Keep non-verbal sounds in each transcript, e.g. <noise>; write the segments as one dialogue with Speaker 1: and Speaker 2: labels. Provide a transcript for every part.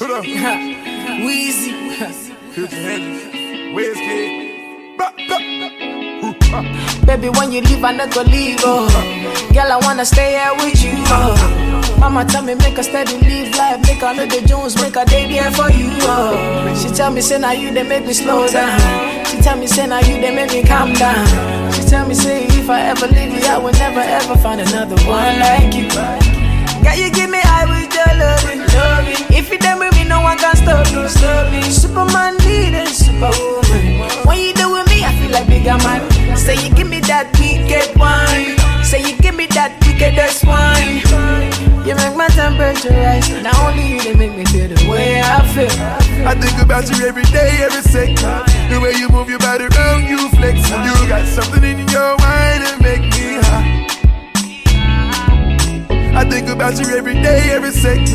Speaker 1: Put up.
Speaker 2: Weezy.
Speaker 1: Future Hendrix. Wizkid. Ba, ba.
Speaker 2: Baby, when you leave, I'm not go leave. Oh. Girl, I wanna stay here with you. Oh. Mama tell me make a steady live life, make a know the Jones, make a day there for you. Oh. She tell me say now you they make me slow down. She tell me say now you they make me calm down. She tell me say if I ever leave you, I will never ever find another one like you. Girl, you give me high with your loving, loving. If you done with me, no one can stop me, stop me. Superman leading, superwoman. When you do with me, I feel like bigger man. Say you give me that wicked wine. Say you give me that wickedest wine. You make my temperature rise. Not only you, they make me feel the way I feel.
Speaker 1: I think about you every day, every second. The way you move your body around, you flex. You got something in your mind that make me high. I think about you every day, every second.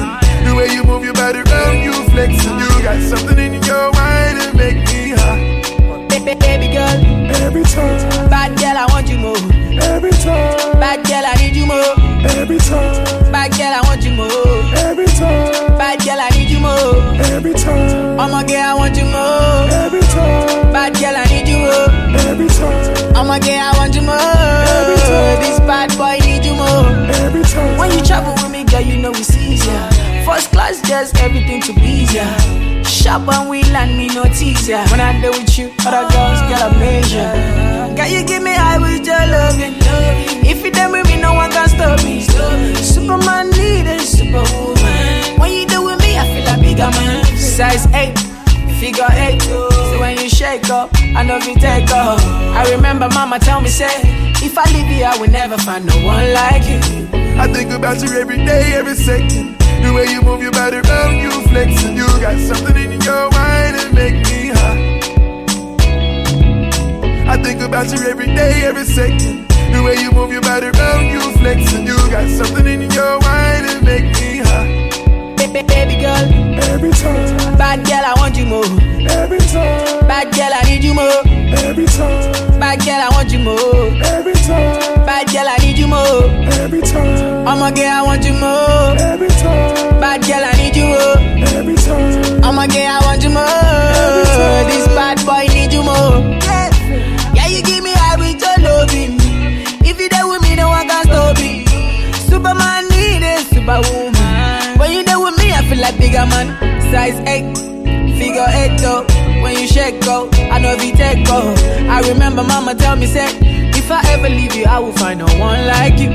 Speaker 1: The way you move your body around, you flex. You got something in your mind that make me hot.
Speaker 2: Baby, baby girl,
Speaker 1: Every time,
Speaker 2: bad girl, I want you more.
Speaker 1: every time,
Speaker 2: Bad girl, I need you more.
Speaker 1: every time,
Speaker 2: Bad girl, I want you more.
Speaker 1: every time,
Speaker 2: Bad girl, I need you more.
Speaker 1: every time,
Speaker 2: I'm a girl, I want you more.
Speaker 1: every time,
Speaker 2: Bad girl, I need you more.
Speaker 1: every time,
Speaker 2: I'm a girl, I want you more. This bad boy need you more.
Speaker 1: Every time.
Speaker 2: When you travel with me, girl, you know it's easier. First class, just everything to be easier. Shop when we land, me no teaser. When I deal with you, other girls get a measure. Girl, you give me high with your loving. If you done with me, no one can stop me. Superman needed superwoman. When you do with me, I feel like bigger man. Size 8, figure 8. So when you shake up, I know if you take off. I remember mama tell me, say, if I leave you, I will never find no one like you.
Speaker 1: I think about you every day, every second. The way you move your body around, you flexing. You got something in your mind that make me hot. I think about you every day, every second. The way you move your body around, you flexing. You got something in your mind that make me high.
Speaker 2: Baby, girl,
Speaker 1: Every time,
Speaker 2: bad girl, I want you more.
Speaker 1: every time,
Speaker 2: Bad girl, I need you more.
Speaker 1: every time,
Speaker 2: Bad girl, I want you more.
Speaker 1: every time,
Speaker 2: Bad girl, I need you more.
Speaker 1: every time,
Speaker 2: I'm a girl, I want you more.
Speaker 1: every time,
Speaker 2: Bad girl, I need you more.
Speaker 1: every time.
Speaker 2: I'm a girl, I want you more. This bad boy need you more. Yeah, yeah you give me high with your loving. If you there with me, no one can stop me. Superman need a superwoman. I feel like bigger man. Size 8, figure 8 though. When you shake go, I know if you take go. I remember mama tell me, say, if I ever leave you, I will find no one like you.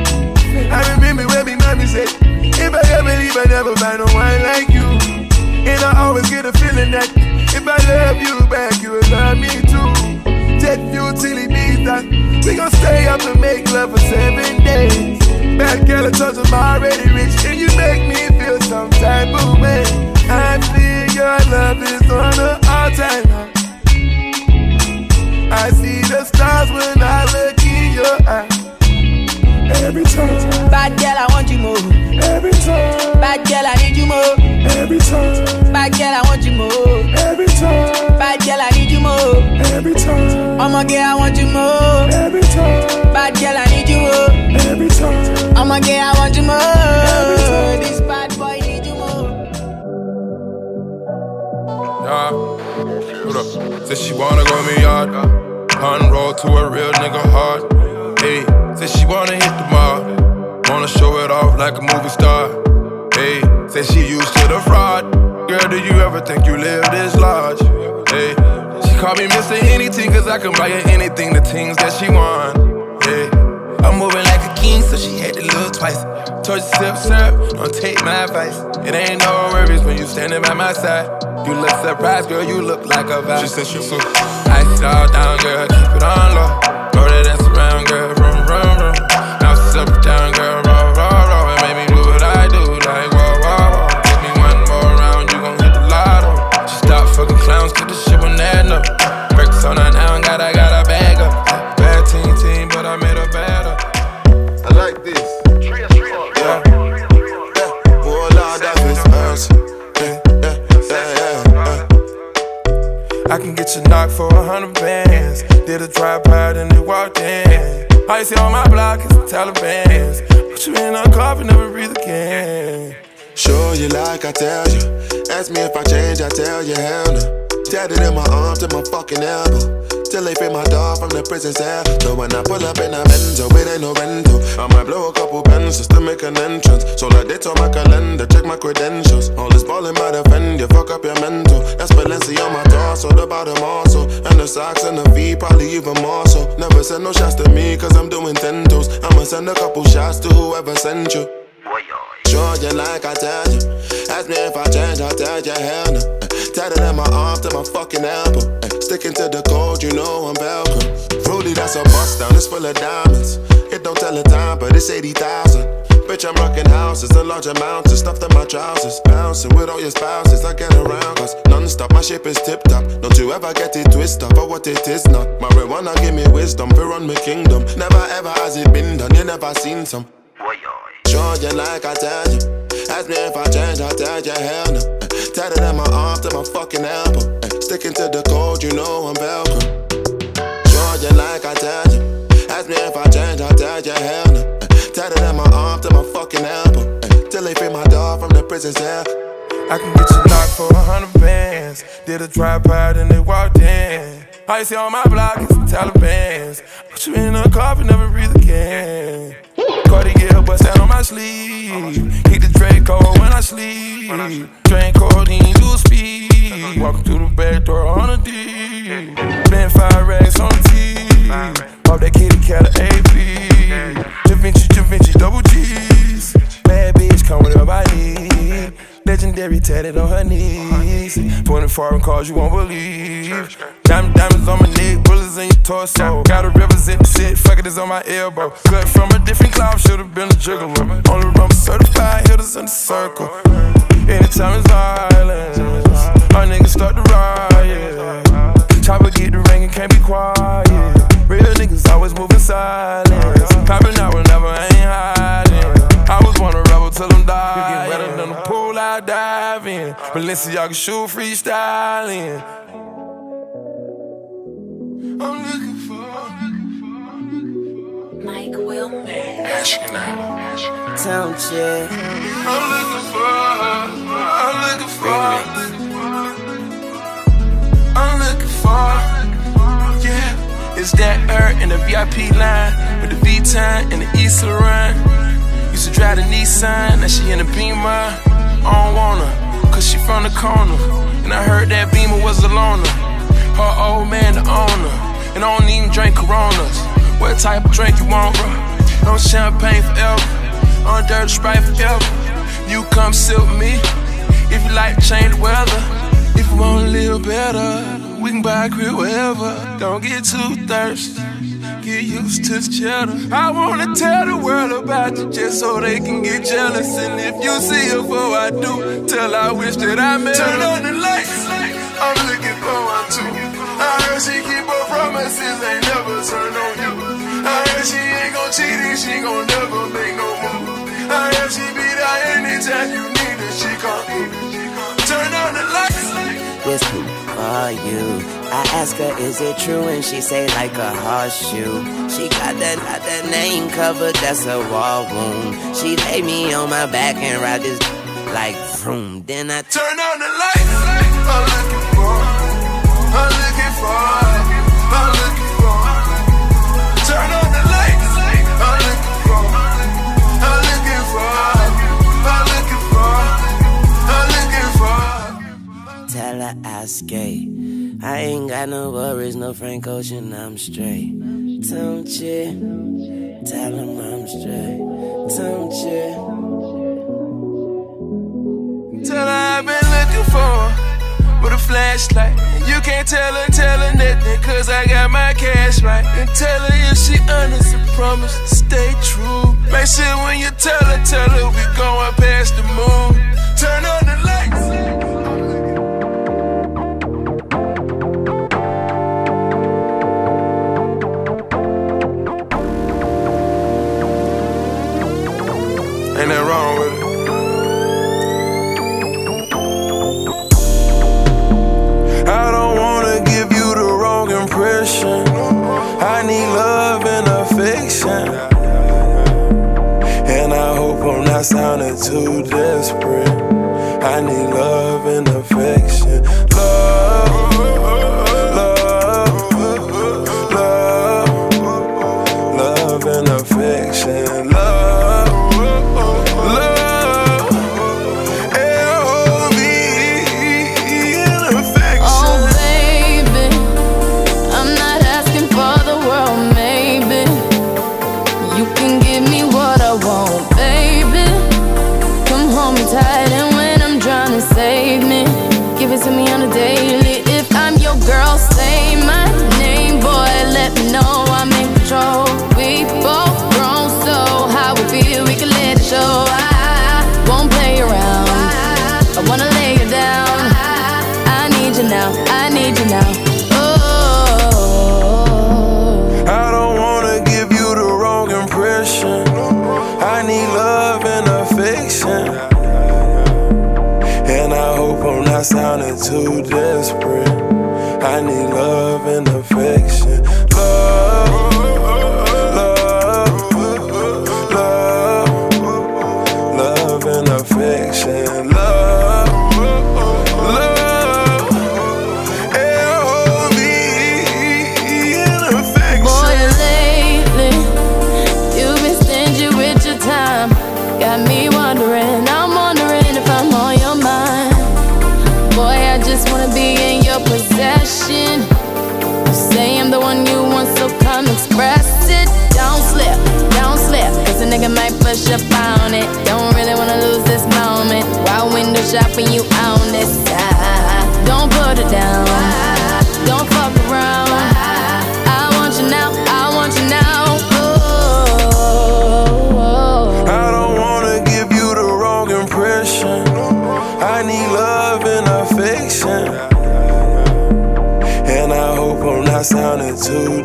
Speaker 1: I remember when me mommy said, if I ever leave, I never find no one like you. And I always get a feeling that if I love you back, you will love me too. Jet fuel till beats that. We gon' stay up and make love for seven days. Bad girl, I told you I'm already rich, and you make me some type of way. I feel your love is on the all-time high. I see the stars when I look in your eyes. Every time,
Speaker 2: Bad girl, I want you more.
Speaker 1: every time,
Speaker 2: Bad girl, I need you more.
Speaker 1: every time,
Speaker 2: Bad girl, I want you more.
Speaker 1: every time,
Speaker 2: Bad girl, I need you more.
Speaker 1: every time,
Speaker 2: I'm a girl, I want you more.
Speaker 1: every time,
Speaker 2: Bad girl, I need you more.
Speaker 1: every time.
Speaker 2: I'm a girl, I want you more. This bad
Speaker 3: Yeah. Hold up. Said she wanna go me yard. Hun roll to a real nigga hard. Hey, said she wanna hit the mall. Wanna show it off like a movie star. Hey, said she used to the fraud. Girl, do you ever think you live this large? Hey, she called me Mr. Anything cause I can buy her anything, the things that she want. Hey, I'm moving like a king, so she had to look Told you sip, sip, don't take my advice. It ain't no worries when you standing by my side. You look surprised, girl, you look like a vibe. She said she so ice it all down, girl, keep it on low. Throw that ass around, girl, I can get for a hundred bands. Did a drive by and they walked in. All you see on my block is the Taliban's. Put you in a coffin, never breathe again.
Speaker 4: Show you like I tell you. Ask me if I change, I tell you hell no. Tatted in my arm to my fucking elbow. Till they free my dog from the prison cell. So when I pull up in a Benzo, it ain't no rental. I might blow a couple pens just to make an entrance. So like dates on my calendar, check my credentials. All this ballin' might offend you, fuck up your mental. That's Balenci on my torso, the bottom also. And the socks and the feet, probably even more so. Never send no shots to me, cause I'm doing ten toes. I'ma send a couple shots to whoever sent you. Sure, you like I tell you. Ask me if I change, I'll tell you hell no. Tatted in my arm to my fucking elbow. Sticking to the code, you know I'm Velcro. Rudy, that's a bust down, it's full of diamonds. It don't tell the time, but it's 80,000. Bitch, I'm rocking houses and large amounts of stuff in my trousers. Bouncing with all your spouses, I get around. Cause non stop, my ship is tip top. Don't you ever get it twisted for what it is not. Marijuana give me wisdom, for run my kingdom. Never ever has it been done, you never seen some. Sure, you like I tell you. Ask me if I change, I'll tell you hell no. Tatted in my arm to my fucking elbow. Sticking to the code, you know I'm Velcro. You like I tell you. Ask me if I change, I'll tell you hell no. Tatted in my arm to my fucking elbow. Till they free my dog from the prison cell.
Speaker 1: I can get you locked for a hundred bands. Did a by and they walked in. I see on my block is some Taliban's. Put you in a coffin, never breathe again. Cartier bust down on my sleeve. Keep the Draco when I sleep. Codeine, do Walking through the back door on a D. Spend five racks on T. Off that kitty cat of AP. Da Vinci, Da Vinci, double G's. Bad bitch, come whatever I need. Legendary tatted on her knees. 20 foreign cars you won't believe. Diamond diamonds on my neck, bullets in your torso. Gotta represent the shit, fuck it is on my elbow. Cut from a different cloud, should've been a gigolo. Only rum certified, hitters in the circle. Anytime it's violence, our niggas start to riot. Chopper get the ring and can't be quiet. Real niggas always moving silent. Popping out whenever I ain't hiding. I was born a rebel till I'm dying. Get wetter than the pool I dive in. Balenciaga shoe freestyling. I'm looking for.
Speaker 5: Mike Wilmer.
Speaker 6: Town chick.
Speaker 1: I'm looking for. I'm looking for. I'm looking for. Yeah. It's that Earth in the VIP line with the V time and the East Laurent. Used to drive the Nissan, now she in the Beamer. I don't want her, cause she from the corner. And I heard that Beamer was a loner. Her old man, the owner. And I don't even drink Coronas. What type of drink you want, bro? No champagne forever. On dirty sprite forever. You come sit with me. If you like change the weather. If you wanna live better, we can buy a crib wherever. Don't get too thirsty. Get used to the cheddar. I wanna tell the world about you just so they can get jealous. And if you see her before I do, tell I wish that I met her. Turn on the lights. I'm looking for one too. I heard she keep her promises, ain't never turn on you. Heard she ain't gon' cheat and she gon' never make no move. I heard she be there anytime you need her, she come. Turn on the lights.
Speaker 6: This who are you? I ask her, is it true? And she say like a horseshoe. She got that, got that name covered, that's a wall wound. She lay me on my back and ride this like vroom. Then I
Speaker 1: Turn on the lights. I'm looking for. I'm looking for. I'm looking for.
Speaker 6: I skate. I ain't got no worries, no Frank Ocean, I'm straight. Don't you? Tell him I'm straight. Don't you?
Speaker 1: Tell her I've been looking for with a flashlight. You can't tell her, tell her nothing, cause I got my cash right. And tell her if she honest and promise stay true. Make sure when you tell her, tell her we going past the moon. Turn on the lights. Ain't nothing wrong with it. I don't wanna give you the wrong impression. I need love and affection. And I hope I'm not sounding too desperate. I need love and affection. Love.
Speaker 7: up on it. Don't really wanna lose this moment. While window shopping, you own this. Ah, don't put it down. Don't fuck around. I want you now. I want you now. Oh.
Speaker 1: I don't wanna give you the wrong impression. I need love and affection. And I hope I'm not sounding too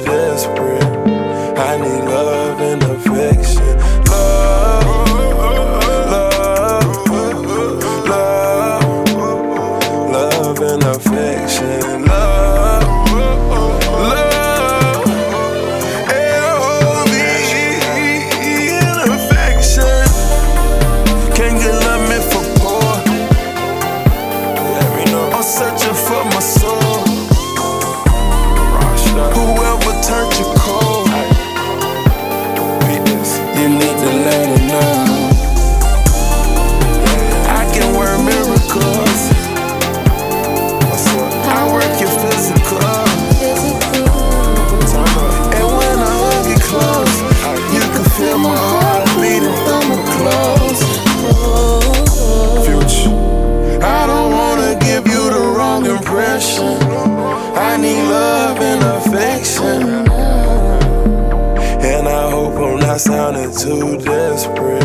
Speaker 1: sounded too desperate.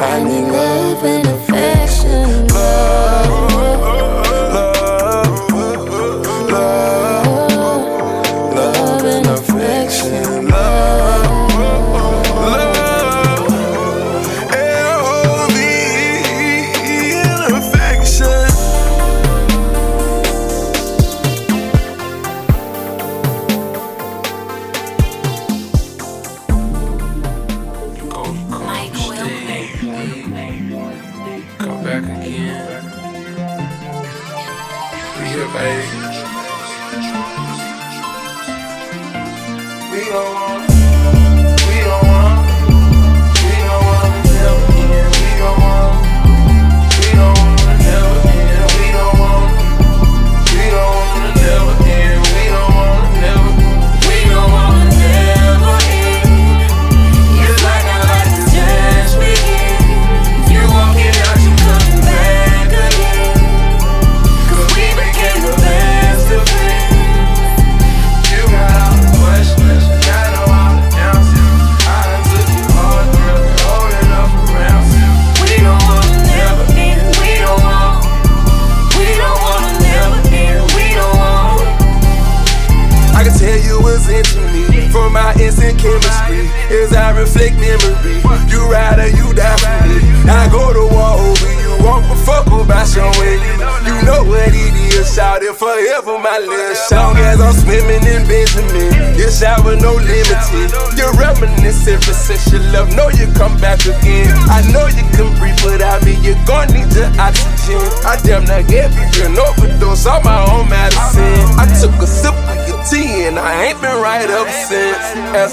Speaker 1: I need love and affection.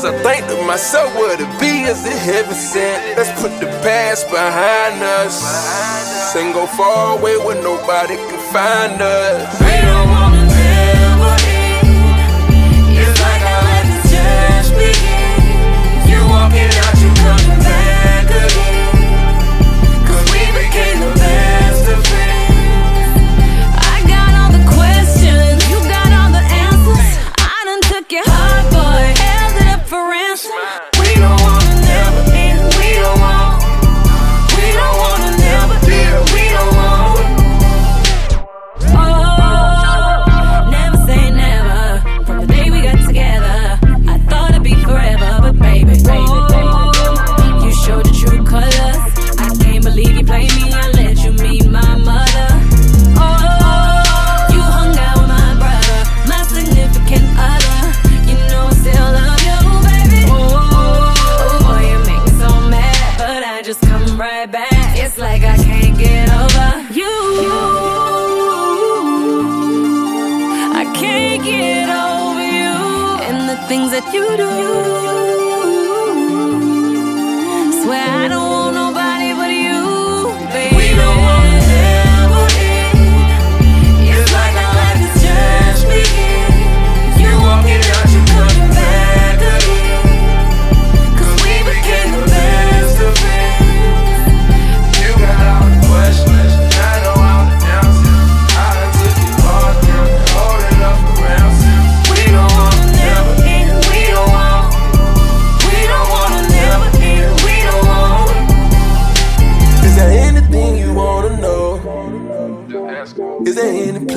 Speaker 8: I
Speaker 5: think to myself, what it be is it heaven sent? Let's put the past behind us. And go far away where nobody can find us.
Speaker 7: Right back. It's like I can't get over you. I can't get over you and the things that you do.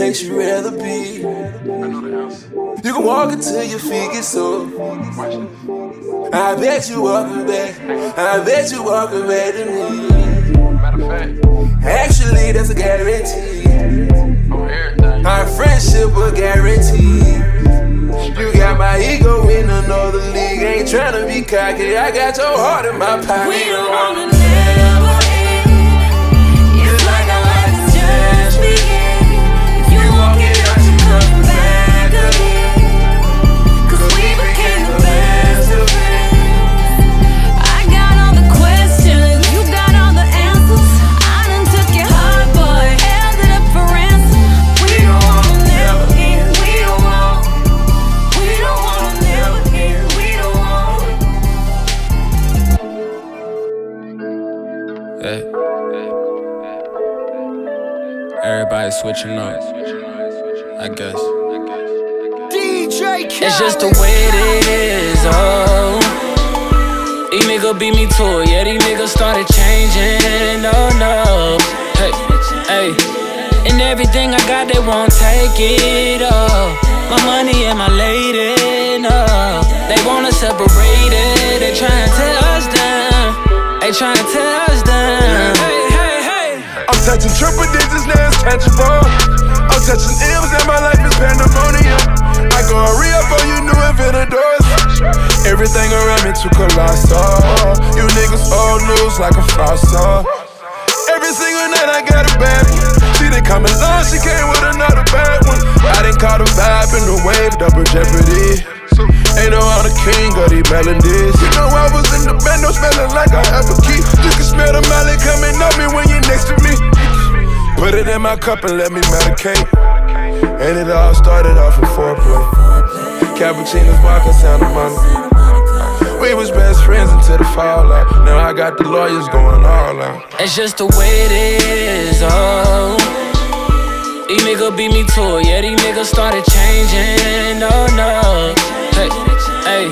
Speaker 5: Place you'd rather be? You can walk until your feet get sore. I bet you walking back. I bet you walking back to me. Actually, that's a guarantee. Our friendship a guarantee. You got my ego in another league. Ain't tryna be cocky. I got your heart in my pocket.
Speaker 7: We don't wanna
Speaker 9: switching up. I guess. It's just the way it is, oh. These niggas beat me to it, yeah, these niggas started changing, oh no. Hey, hey. And everything I got, they won't take it, oh. My money and my lady, no. Oh. They wanna separate it, they tryna tear us down. They tryna tear us down. Hey, hey, hey.
Speaker 1: Touching triple digits, now it's tangible. I'm touching M's and my life is pandemonium. I go a re up on you new inventors. Everything around me too colossal. Oh. You niggas old news like a fossil. Every single night I got a bad one. She didn't come along, she came with another bad one. I didn't call the vibe in the wave, double jeopardy. Ain't no the king of these melodies. You know I was in the band, no smelling like I have a key. You can smell the melon coming up me when you're next to me. Put it in my cup and let me medicate. And it all started off with foreplay. Cappuccinos, vodka, Santa Monica. We was best friends until the fallout. Now I got the lawyers going all out.
Speaker 9: It's just the way it is, oh. These niggas beat me to it, yeah, these niggas started changing, oh no. Hey, hey.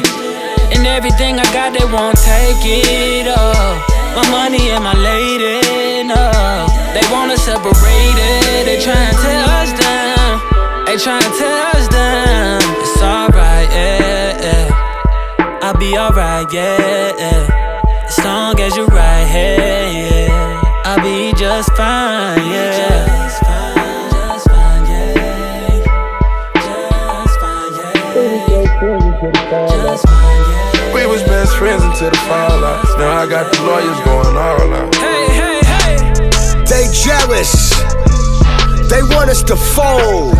Speaker 9: And everything I got, they won't take it, oh. My money and my lady, no. They wanna separate it, they tryna tear us down. They try tryna tear us down. It's alright, yeah, yeah. I'll be alright, yeah, yeah. As long as you're right here, yeah. I'll be just fine, yeah. Yeah. Just fine.
Speaker 1: We was best friends until the fallout. Now I got the lawyers going all out.
Speaker 9: Hey, hey, hey.
Speaker 10: They Jared want us to fold.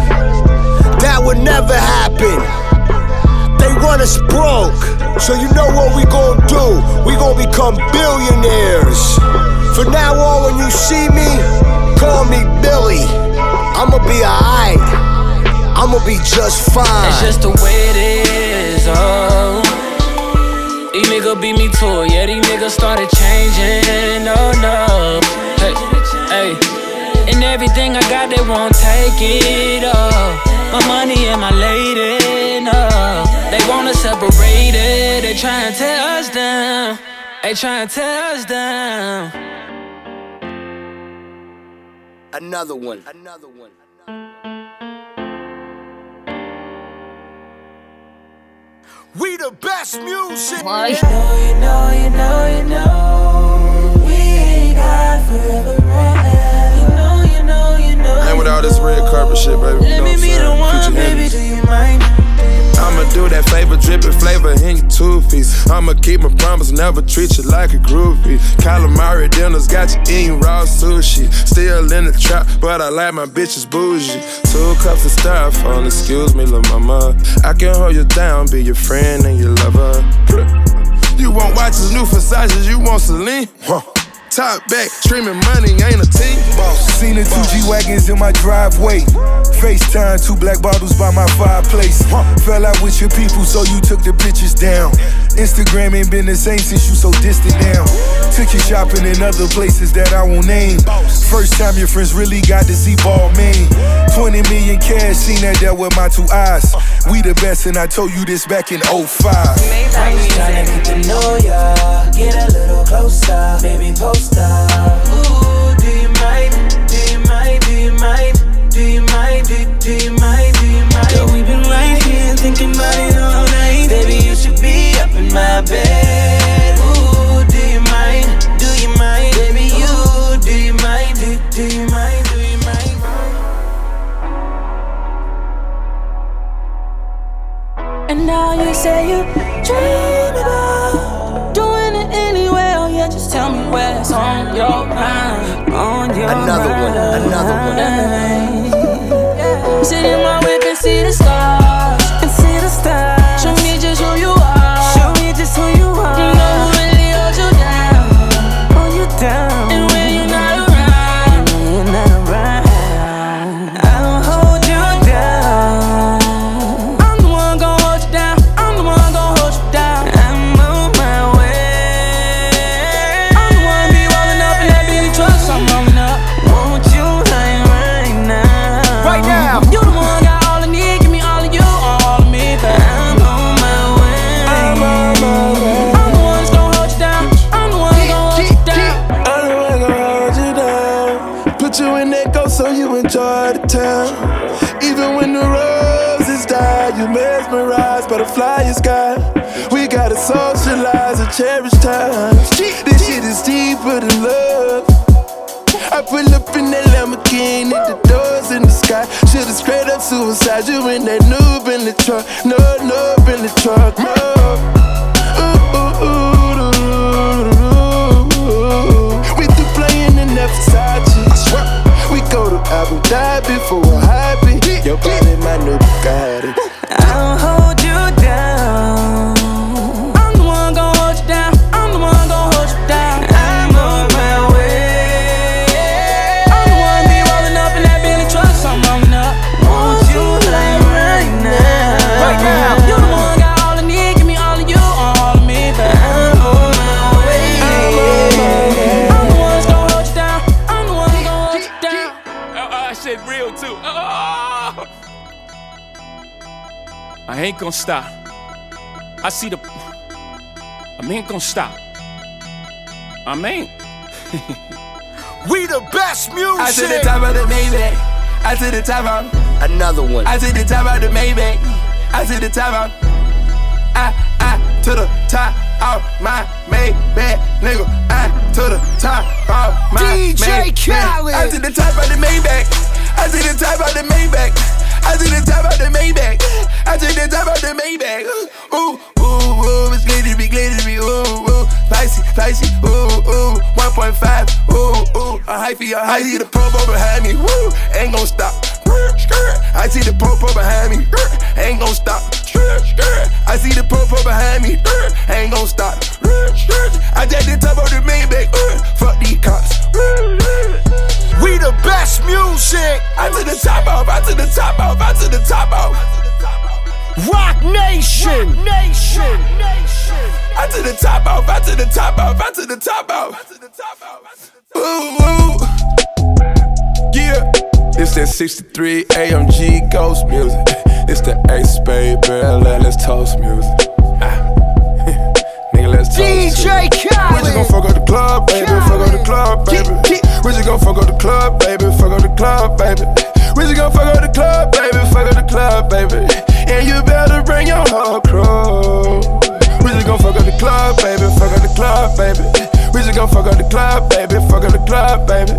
Speaker 10: That would never happen. They want us broke. So you know what we gon' do? We gon' become billionaires. From now on, when you see me, call me Billy. I'ma be alright. I'ma be just fine.
Speaker 9: It's just the way it is, oh. These niggas beat me to it, yeah, these niggas started changing, oh no. Hey, hey. And everything I got, they won't take it, oh. My money and my lady, no. They wanna separate it, they try and tear us down. They try and tear us down.
Speaker 10: Another one. Another one. We the best music.
Speaker 11: You know, you know, you know, you know. We ain't got forever right You know, you know, you know.
Speaker 12: And with all this red carpet shit, baby.
Speaker 11: Let me be the one, baby. Do you mind?
Speaker 12: I'ma do that flavor, dripping flavor in your two piece. I'ma keep my promise, never treat you like a groupie. Calamari dinners got you eating raw sushi. Still in the trap, but I like my bitches bougie. Two cups of styrofoam, excuse me, little mama. I can hold you down, be your friend and your lover. <laughs> You want watches, new Versace, you want Celine? Huh. Top back, streaming money ain't a team. Boss.
Speaker 13: Seen the two G wagons in my driveway. FaceTime, two black bottles by my fireplace. Fell out with your people, so you took the pictures down. Instagram ain't been the same since you so distant now. Took you shopping in other places that I won't name. First time your friends really got to see Balmain. 20 million cash, seen that there with my two eyes. We the best, and I told you this back in 05.
Speaker 11: I was tryna get to know ya, get a little closer, baby post up. Ooh, do you mind? Do you mind? Do you mind? Do you mind? Do, do you mind? Do you mind? Girl, we've been right here thinking about it all night. Baby, you should be up in my bed. On your mind. On your
Speaker 10: Another one, another
Speaker 11: one. In my
Speaker 14: stop. I see the. I ain't gonna stop. I mean, <laughs>
Speaker 10: We the best music.
Speaker 1: I to the top of the Maybach. I to the top of.
Speaker 10: Another one.
Speaker 1: I to the top of the Maybach. I to the top of. I, I to the top of my Maybach, nigga. I to the top of my
Speaker 10: DJ Khaled.
Speaker 1: I to the top of the Maybach. I to the top of the Maybach. I to the top of the Maybach. I to the top of the Maybach. Ooh, ooh, ooh, it's glittery, glittery. Ooh, ooh, spicy, spicy. Ooh, ooh, 1.5. Ooh, ooh, a hyphy, a hyphy. The promo behind me. Woo, ain't gon' stop. I see the popo behind me, ain't gon' stop. I see the popo behind me, ain't gon' stop. I just the top of the main bag, fuck these cops.
Speaker 10: We the best music.
Speaker 1: I to the top off, I to the top off, I to the top off.
Speaker 10: Roc Nation, Nation, Nation.
Speaker 1: I to the top off, I to the top off, I to the top off. Ooh, ooh. Yeah. It's that 63 AMG Ghost music. It's the Ace Baby, let's toast music. Ah. <laughs> Nigga, let's toast.
Speaker 10: DJ Khaled.
Speaker 1: We just gon' fuck up the club, baby. Fuck up the club, baby. We just gon' fuck up the club, baby. Fuck up the club, baby. We just gon' fuck up the club, baby. Fuck up the club, baby. And you better bring your whole crew. We just gon' fuck up the club, baby. Fuck up the club, baby. We just gon' fuck up the club, baby. Fuck up the club, baby.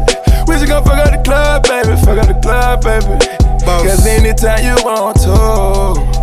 Speaker 1: We just gon' fuck up the club, baby. Fuck up the club, baby. Cause anytime you want to.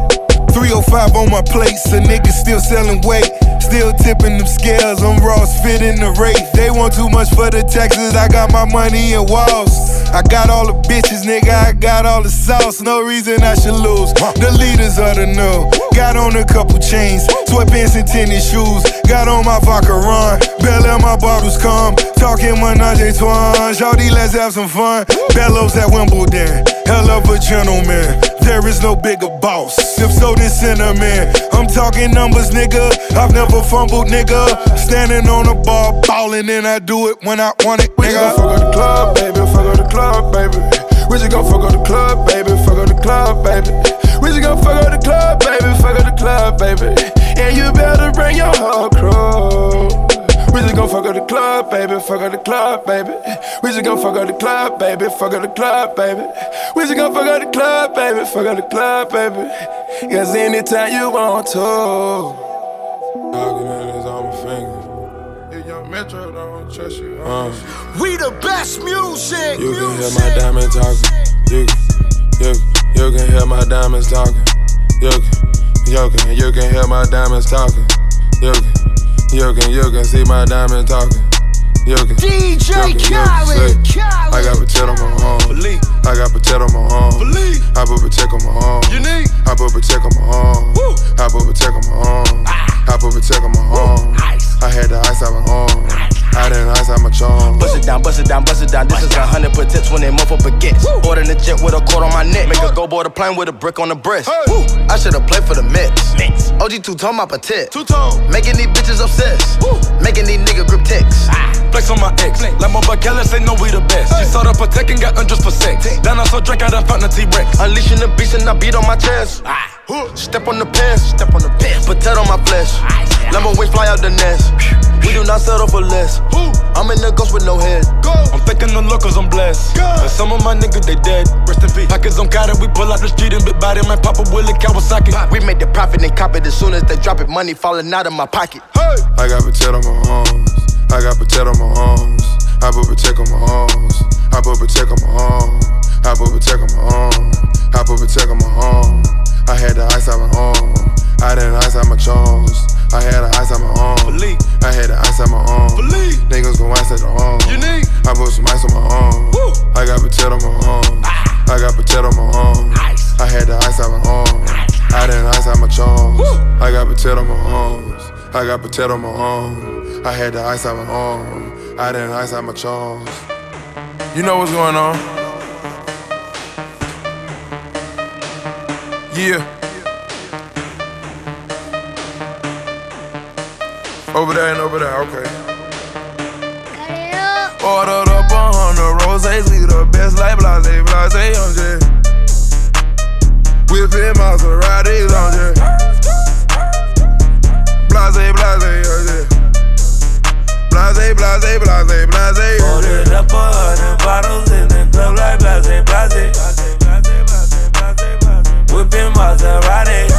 Speaker 13: 305 on my plates, a niggas still selling weight. Still tipping them scales, I'm Ross fitting the rate. They want too much for the taxes, I got my money in walls. I got all the bitches, nigga, I got all the sauce. No reason I should lose. The leaders of the know. Got on a couple chains, sweatpants and tennis shoes. Got on my vodka run, Bell my bottles come. Talking menage a trois, Shawty, let's have some fun. Bellows at Wimbledon, hell of a gentleman. There is no bigger boss. If so, send him. I'm talking numbers, nigga. I've never fumbled, nigga. Standing on a bar, ballin', and I do it when I want it,
Speaker 1: We just gon'
Speaker 13: nigga.
Speaker 1: fuck up the club, baby. Fuck up the club, baby. We just gon' fuck up the club, baby. Fuck up the club, baby. We just gon' fuck up the club, baby. Fuck up the club, baby. And you better bring your whole crew. We just gon' fuck up the club, baby. Fuck up the club, baby. We just gon' fuck up the club, baby. Fuck up the club, baby. We just gon' fuck up the club, baby. Fuck up the club, baby. Cause anytime you want to. Dogging it is on my finger. Young Metro don't trust you, uh.
Speaker 10: We the best music.
Speaker 1: You can hear my diamond talking. You, you, you can hear my diamonds talking. You, you can, you can hear my diamonds talking. You can, you can, you can see my diamond talking. You can,
Speaker 10: DJ
Speaker 1: you can, you
Speaker 10: Khaled.
Speaker 1: I got potato on my arm. I got potato on my arm. I put potato on my arm. I put potato on my arm. I put potato on my arm. Ah. I put potato on my arm. I had the ice on my arm. I didn't ice on my charm.
Speaker 15: Bust it down, bust it down, bust it down. This is a hundred potential when they motherfucker baguettes. Ordering a jet with a cord on my neck. Make a go board a plane with a brick on the breast. Woo. I should've played for the Mets. OG two tone my Patek. Two tone. Making these bitches obsessed. Making these niggas grip texts. Ah.
Speaker 16: Flex on my ex. Like my Kelly say no we the best. She saw the protect and got undressed for sex. Then I saw drink out of fountain T-Rex.
Speaker 15: Unleashing the beast and I beat on my chest. Ah. Step on the pants, step on the pants. Potato on my flesh. Lemon wings fly out the nest. We do not settle for less. I'm in the ghost with no head.
Speaker 16: I'm thinking the look cause I'm blessed. And some of my niggas they dead. Rest in peace. Pockets on counter, we pull out the street and big body man pop a Willie Kawasaki.
Speaker 15: We make the profit and cop it as soon as they drop it. Money falling out of my pocket.
Speaker 1: I got potato on my arms. I got potato on my arms. I put potato on my arms. I put potato on my arm. I put potato on my arm. I put potato on my arm. I had the ice on my arm. I didn't ice on my charms. I had the ice on my arm. I had the ice on my arm. Niggas gon' ice at the arm. I put some ice on my arm. I got potato on my arm. I got potato on my arm. I had the ice on my arm. I didn't ice on my charms. I got potato on my arms. I got potato on my arm. I had the ice on my arm. I didn't ice on my charms. You know what's going on? Yeah. Over there and over there, okay. Ordered up a hundred roses, we the best like blase, blase, I'm just Whipping Maseratis, I'm just Blase, blase, I'm just Blase, blase, blase, blase,
Speaker 17: Ordered up a hundred bottles in the club like blase, blase. Whipping Maserati.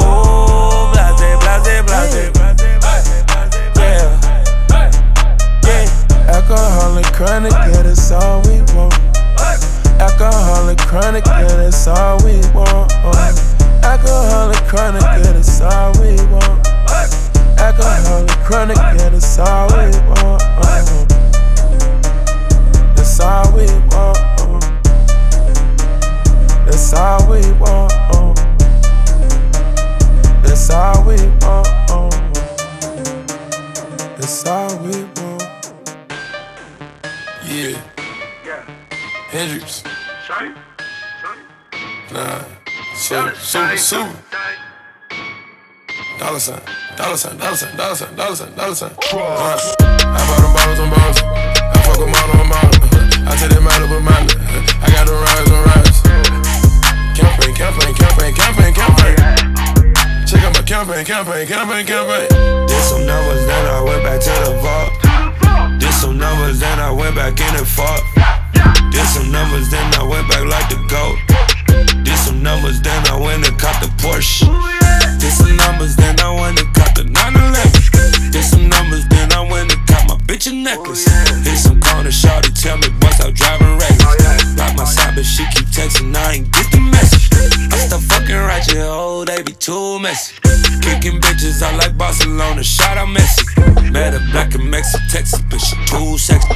Speaker 17: Oh, blase, blase, blase. Yeah. Yeah.
Speaker 1: Alcoholic, chronic, yeah, that's all we want. Alcoholic, chronic, yeah, that's all we want. Alcoholic, chronic, yeah, that's all we want. Alcoholic, chronic, yeah, that's all we want. That's all we want. That's all we want. Oh. That's all we want. Oh. That's all we want. Yeah. Yeah. Hendrix. Shine. Shine. Nah. Shite. Super. Super. Dollar sign. Dollar sign. Dollar sign. Dollar sign. Dollar sign. Dollar sign. Right. I bought them bottles on bottles. I fuck them all on bottles. I take them out of a mind. I got them rides on rides. Campaign, campaign, campaign, campaign. Check out my campaign, campaign, campaign, campaign.
Speaker 17: Did some numbers, then I went back to the vault. Did some numbers, then I went back in and fought. Did some numbers, then I went back like the GOAT. Did some numbers, then I went and caught the Porsche. Did some numbers, then I went and caught the 911. Did some numbers, then I went and caught my bitch a necklace. Oh, Hit some corner, shawty, tell me what's out driving reckless. Oh, Block my side, but she keep texting, I ain't get the message. I stop fucking right, your oh, they be too messy. Kicking bitches, I like Barcelona, shout out Messi. Met a black and Mexican, Texas, but she too sexy.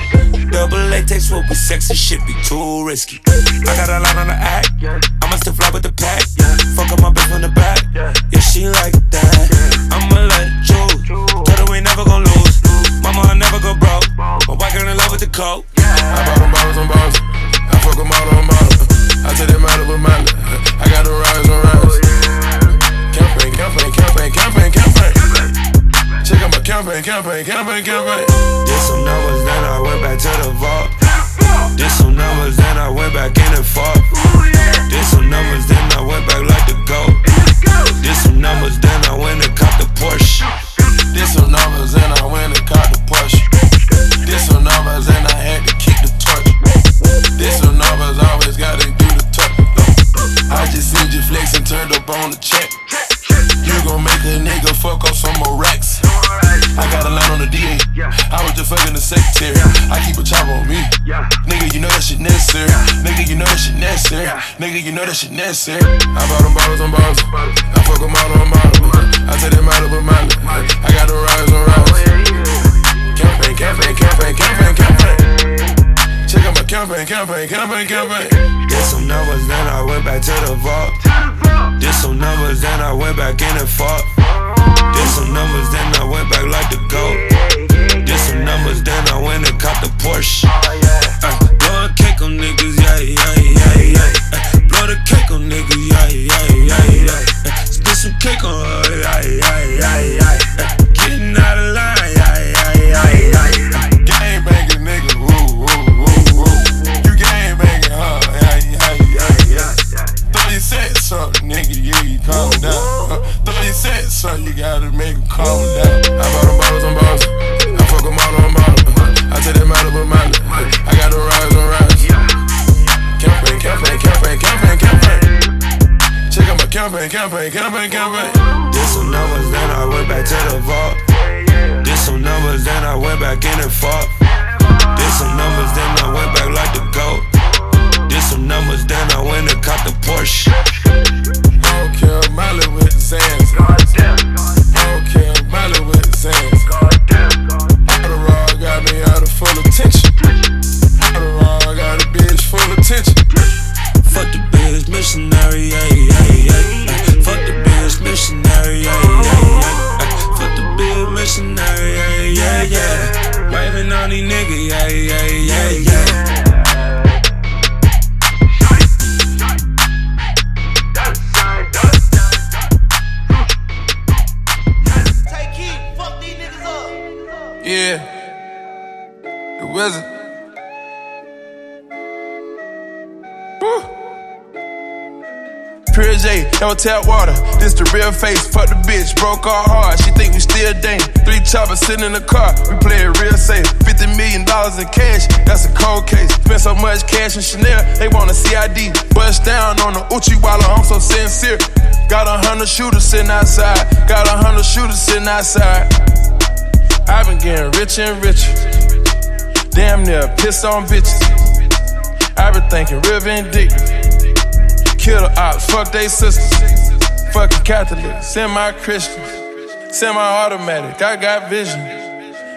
Speaker 17: Double latex will be sexy, shit be too risky. I got a lot on the act, I'ma still fly with the pack. Fuck up my bitch from the back, yeah, she like that. I'ma let with the coke. Yeah.
Speaker 1: I bought them bottles on bottles. I fuck them model on model. I take them out of a mile. I got them rides on rides. Campaign, campaign, campaign, campaign, campaign. Check out my campaign, campaign, campaign, campaign.
Speaker 17: Did some numbers, then I went back to the vault. Did some numbers, then I went back in and fought. Did some numbers, then I went back like the GOAT. Did some numbers, then I went and caught the Porsche.
Speaker 1: Did some numbers then I went and caught the Porsche. Did some numbers and I had to kick the torch. Did some numbers, always gotta do the talk. I just seen you flex and turned up on the check. You gon' make a nigga fuck up some more racks. I got a line on the DA. I was just fucking the secretary. I keep a chopper on me. Nigga, you know that shit necessary. Nigga, you know that shit necessary. Nigga, you know that shit necessary. I bought them bottles on bottles. I fuck them out on model. Campaign, campaign, campaign, campaign.
Speaker 17: Did some numbers, then I went back to the vault. Did some numbers, then I went back in and fought. Did some numbers, then I went back like the GOAT. Did some numbers, then I went and caught the Porsche. Blow a cake on niggas, yeah, yeah, yeah, yeah. Blow the cake on niggas, yeah, yeah, yeah, yeah. Spit some cake on her, yeah, yeah, yeah, yeah.
Speaker 1: You gotta make him calm down. I bought them bottles on bottles. I fuck them out on model. I. I got them rides on rides. Campaign, campaign, campaign, campaign, campaign. Check out my campaign, campaign, campaign, campaign.
Speaker 17: Did some numbers, then I went back to the vault. Did some numbers, then I went back in and fought. Did some numbers, then I went back like the GOAT. Did some numbers, then I went and caught the Porsche.
Speaker 1: I don't care, Miley with the sands. I don't care, Miley with the sands. Adderall got me out full attention. Adderall got a bitch full attention.
Speaker 17: Fuck the biz missionary, yeah, yeah, yeah. Fuck the biz missionary, yeah, yeah, yeah. Fuck the biz missionary, yeah, yeah, yeah. Waving on these niggas, yeah, yeah, yeah, yeah.
Speaker 1: The Pure J, no tap water. This the real face. Fuck the bitch, broke our heart. She think we still dating. Three choppers sitting in the car. We play it real safe. Fifty million dollars in cash. That's a cold case. Spent so much cash in Chanel. They want a CID. Bust down on the Uchi while I'm so sincere. Got a hundred shooters sitting outside. Got a hundred shooters sitting outside. I've been getting richer and richer. Damn near pissed on bitches. I've been thinking real vindictive. Kill the ops, fuck they sisters. Fucking Catholics, semi Christians, semi automatic. I got vision.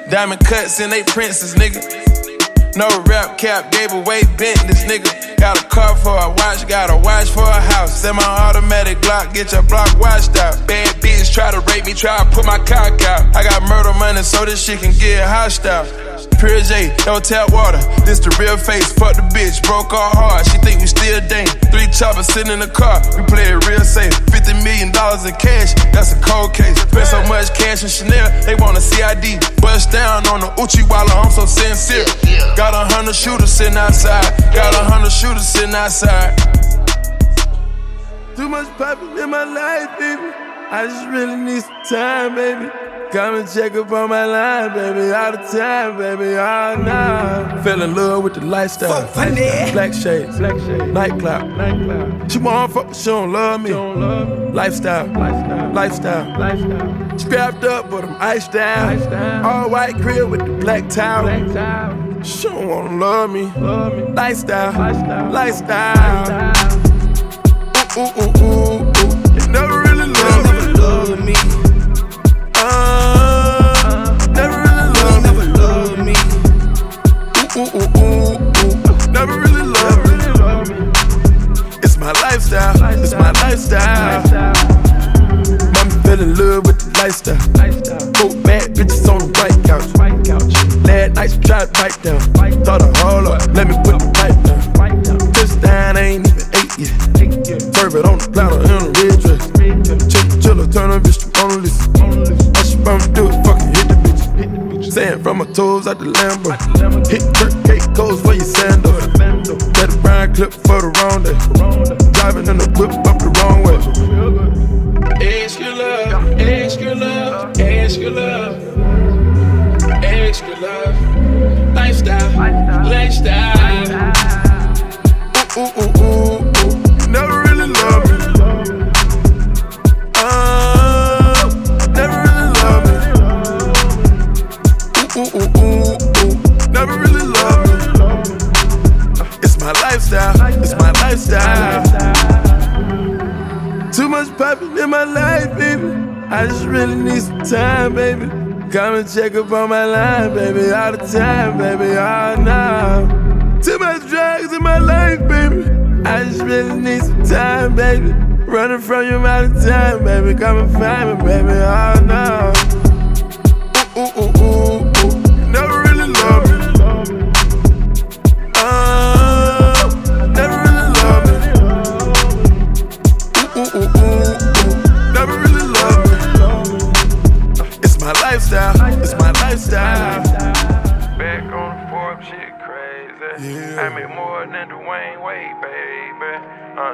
Speaker 1: Diamond cuts in they princes, nigga. No rap cap, gave away Bentleys, nigga. Got a car for a watch, got a watch for a house. Semi automatic Glock, get your block washed out. Bad bitch try to rape me, try to put my cock out. I got murder money so this shit can get hostile.
Speaker 3: Pure J, no tap water. This the real face. Fuck the bitch, broke our heart. She think we still dang. Three choppers sitting in the car. We play it real safe. Fifty million dollars in cash. That's a cold case. Spent so much cash in Chanel, they want a CID. Bust down on the Uchi I'm so sincere. Got a hundred shooters sitting outside. Got a hundred shooters sitting outside.
Speaker 1: Too much poppin' in my life, baby. I just really need some time, baby. Come and check up on my line, baby. All the time, baby. All night. Fell in love with the lifestyle. Black shades, black shades. Nightclub, nightclub. She want fuck, but she don't love me. She don't love me. Lifestyle, lifestyle, lifestyle, lifestyle. Strapped up, but I'm iced down. Iced down. All white crib with the black towel. Black towel. She don't wanna love me. Love me. Lifestyle, lifestyle, lifestyle. Ooh, ooh, ooh, ooh, ooh. Lifestyle. Four bad bitches on the white couch. Last night she tried to bite down. Thought I hold up, let me put the pipe down. Touchdown, I ain't even eight yet. Serve it on the platter in a red dress. Chill, chiller, turn a bitch to on the list. All she bound to do is fucking hit the bitch. Sand from my toes out the Lambo. Hit Kirk cake goes for your sandals. Let a brown clip for the wrong day. Driving in the whip up the wrong way.
Speaker 14: Extra love, extra love. Lifestyle, lifestyle.
Speaker 1: Time, baby. Come and check up on my line, baby. All the time, baby. All now. Too much drugs in my life, baby. I just really need some time, baby. Running from you all the time, baby. Come and find me, baby. Oh no.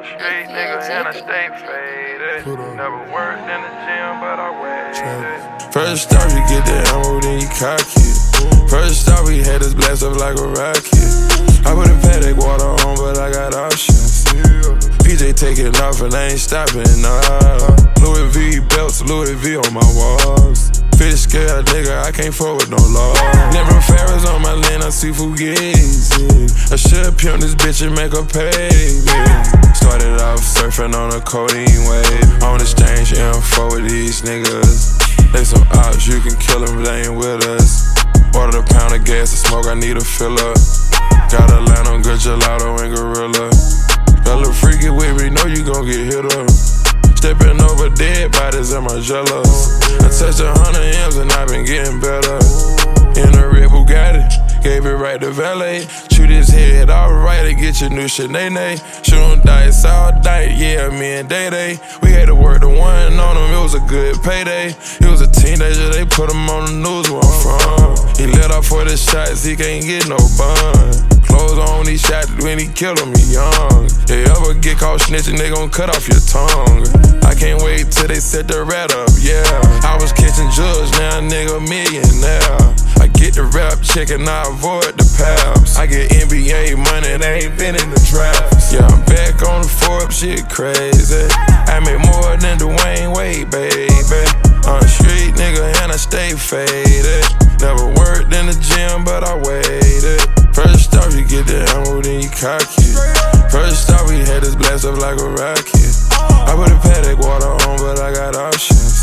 Speaker 3: Baby. I'm a straight nigga and I stay faded. Never worked in the gym, but I waited.
Speaker 12: First off, you get the ammo, then you cock it. First off, we had this blast up like a rocket. I put a Patek water on, but I got options. PJ taking off and I ain't stopping, nah. Louis V belts, Louis V on my walls. Fish scale nigga, I can't forward no law. Never Ferris on my land, I see Fugazi. I should pimp this bitch and make her pay me. Started off surfing on a codeine wave. On exchange info with these niggas. They some ops, you can kill them, they ain't with us. Ordered a pound of gas to smoke, I need a fill up. Got a line on good gelato and gorilla. Got a freaky with me, know you gon' get hit up. Stepping over dead bodies in my jello. I touched a hundred M's and I've been getting better. In a red Bugatti, gave it right to valet. Shoot his head alright to get your new Sinead. Shoot him dice all night, yeah, me and Day Day. We had to work the one on him, it was a good payday. He was a teenager, they put him on the news where I'm from. He let off for the shots, he can't get no bun. Clothes on, he shot when he killed him, he young. They ever get caught snitching, they gon' cut off your tongue. I can't wait till they set the rat up, yeah. I was catching drugs, now nigga millionaire. I get the rap check and I avoid the paps. I get NBA money, they ain't been in the drafts. Yeah, I'm back on the Forbes, shit crazy. I make more than Dwyane Wade, baby. On the street nigga and I stay faded. Never worked in the gym, but I waited. First off, you get the ammo, then you cock it. First off, we had this blast up like a rocket. I put a Patek water on, but I got options.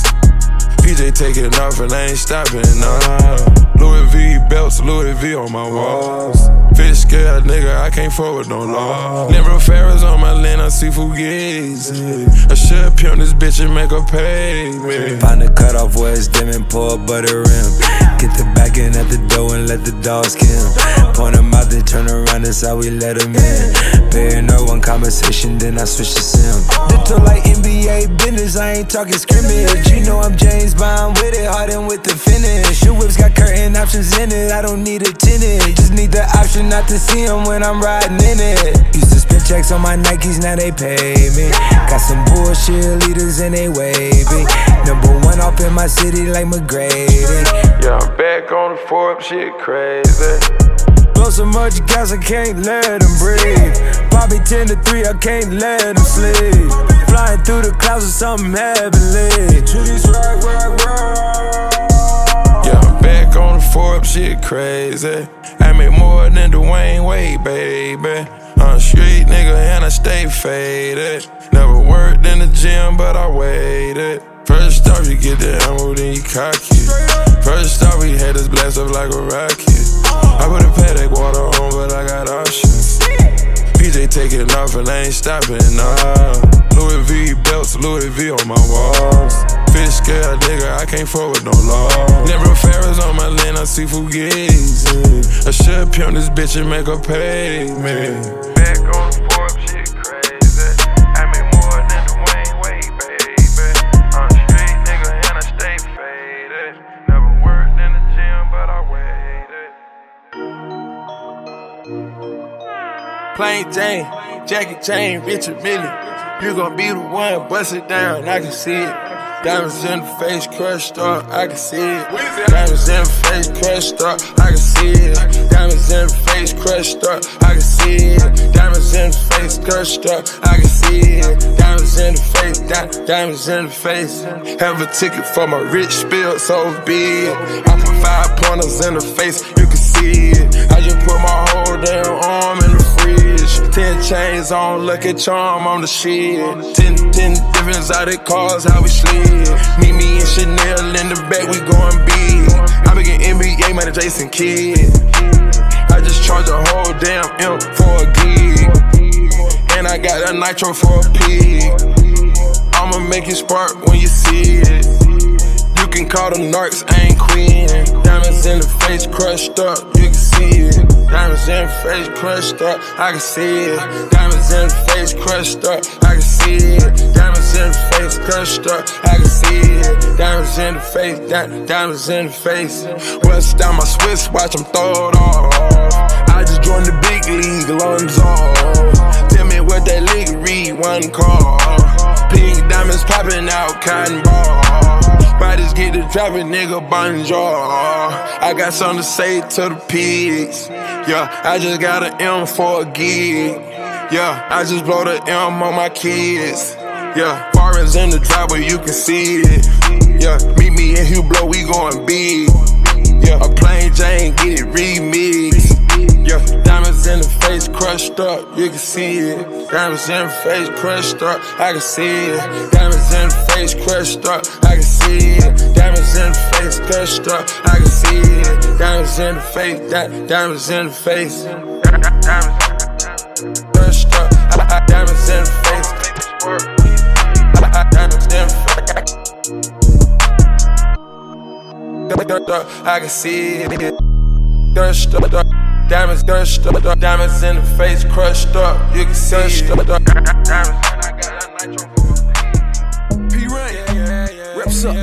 Speaker 12: PJ taking off and I ain't stopping, nah. Louis V belts, Louis V on my walls. Fish scale, nigga, I can't forward no law. Limber Ferris on my lane, I see Fugazi. I should pimp this bitch and make her pay me.
Speaker 11: Find the cutoff where it's dim and pour a butter rim. Get the back in at the door and let the dogs kill. Point them out, then turn around, that's how we let them in. Paying no one conversation, then I switch to sim. Little like NBA business, I ain't talking scrimmage. You know I'm James Bond with it, hardened with the finish. Your whips got curtain options in it, I don't need a tenant. Just need the option not to see them when I'm riding in it. Used to spend checks on my Nikes, now they pay me. Got some bullshit leaders and they wavy. Number one off in my city like McGrady.
Speaker 12: Yeah, I'm back on the Forbes, shit crazy.
Speaker 11: Blow so much gas, I can't let them breathe. Bobby 10 to 3, I can't let them sleep. Flying through the clouds with something heavenly. To this rock, rock, rock.
Speaker 12: Yeah, I'm back on the Forbes, shit crazy. I make more than Dwyane Wade, baby. I'm a street nigga and I stay faded. Never worked in the gym, but I waited. First off, you get the ammo, then you cock it. First off, we had this blast up like a rocket. I put a Patek water on, but I got options. PJ taking off and I ain't stopping, nah. Louis V belts, Louis V on my walls. Fish scale, nigga, I can't forward no law. Never Ferris on my lane, I see Fugazi. I should pimp this bitch and make her pay me. Back on
Speaker 1: Plain Jane, Jackie Chain, Richard Mille. You gon' be the one, bust it down, I can see it. Diamonds in the face, crushed up, I can see it. Diamonds in the face, crushed up, I can see it. Diamonds in the face, crushed up, I can see it. Diamonds in the face, crushed up, I can see it. Diamonds in the face, di- diamonds in the face. Have a ticket for my rich spill, so big. I put five pointers in the face, you can see it. I just put my whole damn arm in the fridge. Ten chains on, lucky charm on the shit. Ten, ten different exotic cars, how we slid. Meet me in Chanel in the back, we going big. I be getting NBA money, Jason Kidd. I just charge a whole damn M for a gig. And I got a nitro for a pig. I'ma make it spark when you see it. You can call them narcs, I ain't queen. Diamonds in the face crushed up, you can see it. Diamonds in face crushed up, I can see it. Diamonds in face crushed up, I can see it. Diamonds in face crushed up, I can see it. Diamonds in the face, di- diamonds in the face. West down my Swiss watch, I'm throw it off. I just joined the big league, off. Tell me what that league read, one call. Pink diamonds popping out, cotton ball. Bodies get the dropping, nigga, bonjour. I got something to say to the pigs. Yeah, I just got an M for a gig. Yeah, I just blow the M on my kids. Yeah, foreigns in the driveway, you can see it. Yeah, meet me in Hublot, we going big. Yeah, a plain Jane, get it remixed. Yeah, diamonds in the face crushed up, you can see it. Diamonds in the face crushed up, I can see it. Diamonds in the face crushed up, I can see it. Diamonds in the face crushed up, I can see it. Diamonds in the face, di- diamonds in the face. Crushed up, I- diamonds in the face. Diamonds in the face. Up, I can see it. Diamonds crushed up, diamonds in the face crushed up. You can see it.
Speaker 5: P Rain, reps up.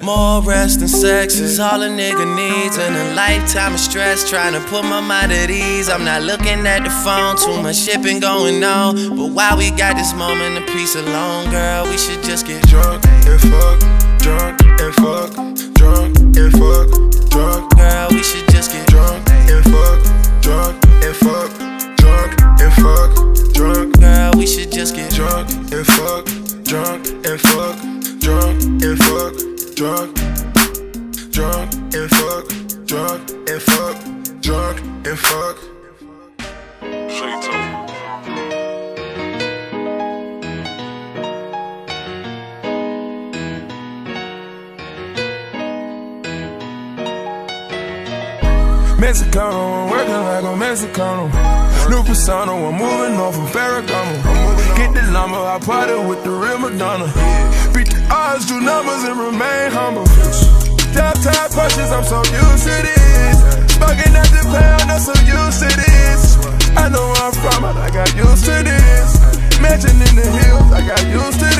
Speaker 6: More rest and sex is all a nigga needs. And a lifetime of stress trying to put my mind at ease. I'm not looking at the phone, too much shit been going on. But while we got this moment of peace alone, girl, we should just get
Speaker 12: drunk and fuck, drunk and fuck, drunk and fuck, drunk.
Speaker 6: Girl, we should just get
Speaker 12: drunk and fuck, drunk and fuck, drunk and fuck, drunk.
Speaker 6: Girl, we should just get
Speaker 12: drunk and fuck, drunk and fuck, drunk and fuck, drunk, drunk and fuck, drunk and fuck, drunk and fuck.
Speaker 1: Mexicano, I'm working like a Mexicano. New persona, I'm moving off from Ferragamo. Get the llama, I party with the real Madonna. Beat the odds, do numbers, and remain humble. Top top punches, I'm so used to this. Smoking at the pound, I'm so used to this. I know where I'm from, but I got used to this. Mansion in the hills, I got used to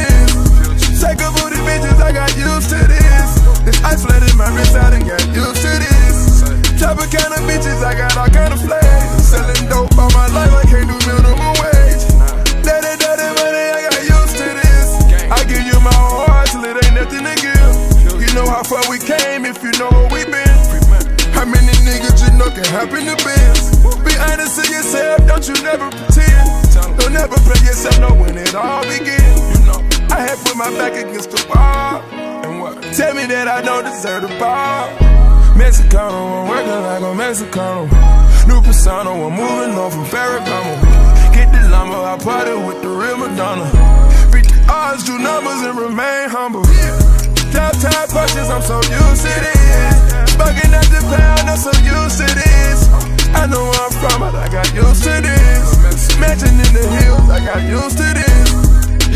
Speaker 1: I'm so used to this. Bugging at the pound, I'm so used to this. I know where I'm from, but I got used to this. Mansion in the hills, I got used to this.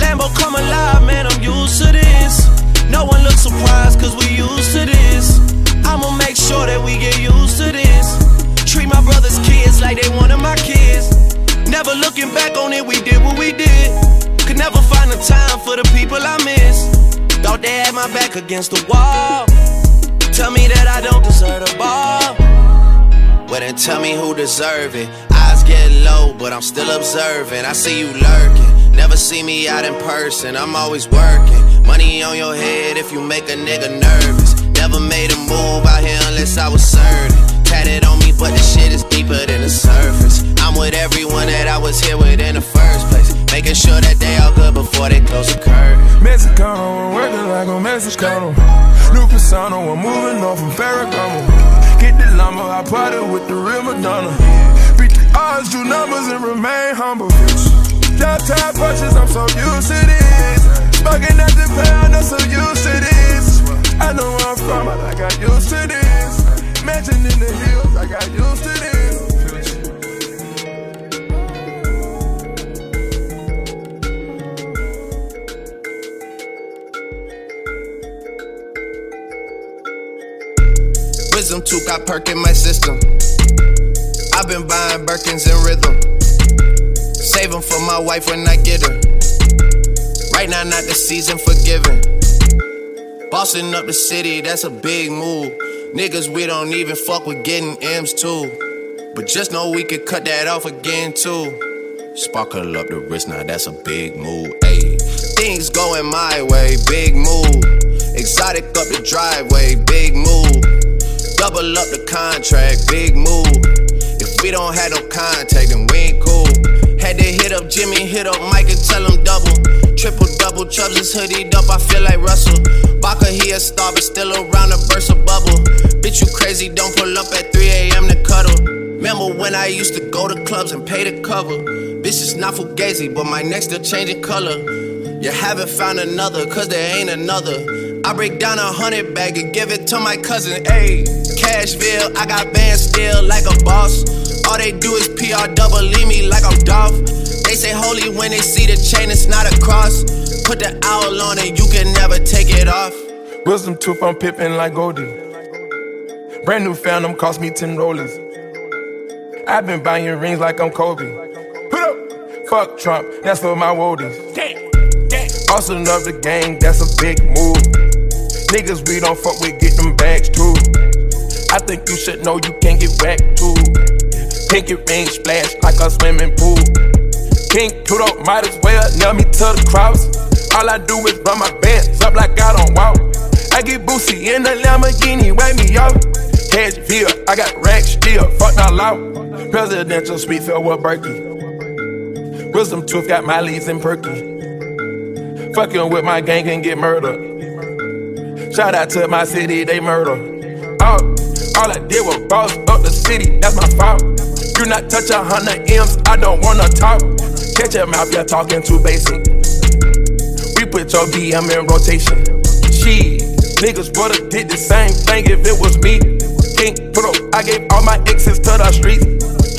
Speaker 18: Lambo come alive, man, I'm used to this. No one looks surprised, cause we used to this. I'ma make sure that we get used to this. Treat my brother's kids like they one of my kids. Never looking back on it, we did what we did. Could never find the time for the people I miss. Thought they had my back against the wall. Tell me that I don't deserve the ball.
Speaker 6: Well, then tell me who deserve it. Eyes get low, but I'm still observing. I see you lurking. Never see me out in person. I'm always working. Money on your head if you make a nigga nervous. Never made a move out here unless I was certain. Tatted on me, but the shit is deeper than the surface. I'm with everyone that I was here with in the first. Making sure that they all good before they close the curtain.
Speaker 1: Mexicano, I'm working like a Mexicano. New persona, I'm moving on from Ferragamo. Get the lumber, I party with the real Madonna. Beat the odds, do numbers, and remain humble. Top punches, I'm so used to this. Smoking at the pound, I'm so used to this. I know where I'm from, but I got used to this. Mansion in the hills, I got used to this.
Speaker 6: Wisdom tooth got perk in my system. I've been buying Birkins in rhythm. Save them for my wife when I get her. Right now, not the season for giving. Bossing up the city, that's a big move. Niggas, we don't even fuck with getting M's too. But just know we could cut that off again too. Sparkle up the wrist, now that's a big move. Ayy, things going my way, big move. Exotic up the driveway, big move. Double up the contract, big move. If we don't have no contact, then we ain't cool. Had to hit up Jimmy, hit up Mike and tell him double. Triple double, Chubbs is hoodied up, I feel like Russell. Baka, he a star, but still around a burst of bubble. Bitch, you crazy, don't pull up at 3 a.m. to cuddle. Remember when I used to go to clubs and pay the cover? Bitch, it's not fugazi, but my neck still changing color. You haven't found another, cause there ain't another. I break down a hundred bag and give it to my cousin, ayy. Cashville, I got bands still like a boss. All they do is PR double, leave me like I'm Dolph. They say holy when they see the chain, it's not a cross. Put the owl on it, you can never take it off.
Speaker 1: Wisdom tooth, I'm pippin' like Goldie. Brand new Phantom cost me 10 rollies. I've been buying rings like I'm Kobe. Put up, fuck Trump, that's for my woadies. Damn, damn. Also love the gang, that's a big move. Niggas we don't fuck with, get them bags too. I think you should know you can't get whacked too. Pinky ring splash like a swimming pool. King Pluto might as well nail me to the cross. All I do is run my bands up like I don't walk. I get Boosie in the Lamborghini, wake me up. Cashville, I got racks still, fuck not loud. Presidential suite filled with Berkey. Wisdom tooth got my leads in perky. Fucking with my gang and get murdered. Shout out to my city, they murder. All, all I did was boss up the city, that's my fault. You not touch a hundred M's, I don't wanna talk. Catch your mouth, you're talking too basic. We put your BM in rotation. She, niggas would've did the same thing if it was me. King put up. I gave all my exes to the streets.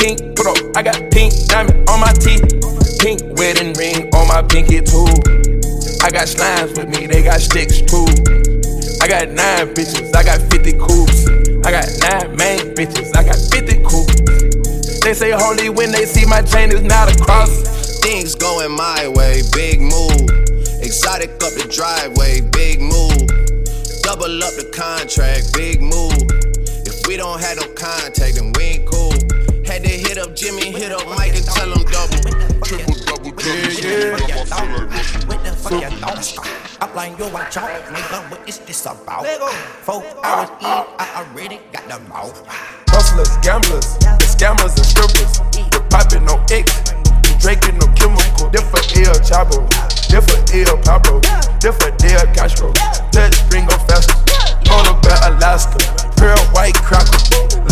Speaker 1: King put up. I got pink diamond on my teeth. Pink wedding ring on my pinky too. I got slimes with me, they got sticks too. I got nine bitches, I got 50 coops. I got nine main bitches, I got 50 coops. They say holy when they see my chain is not a cross.
Speaker 6: Things going my way, big move. Exotic up the driveway, big move. Double up the contract, big move. If we don't have no contact, then we ain't cool. Had to hit up Jimmy, hit up Mike and tell him double. Triple, double,
Speaker 1: yeah, yeah.
Speaker 19: What the fuck you thought? Outline your watch out, nigga, what is this about? Four hours in, I already got the mouth.
Speaker 1: Hustlers, gamblers, the scammers and strippers. The poppin' no X, drinking no chemical. Different El Chavo, different El Pablo, different Del Castro. Touch ring go faster. On about Alaska, pearl white cracker.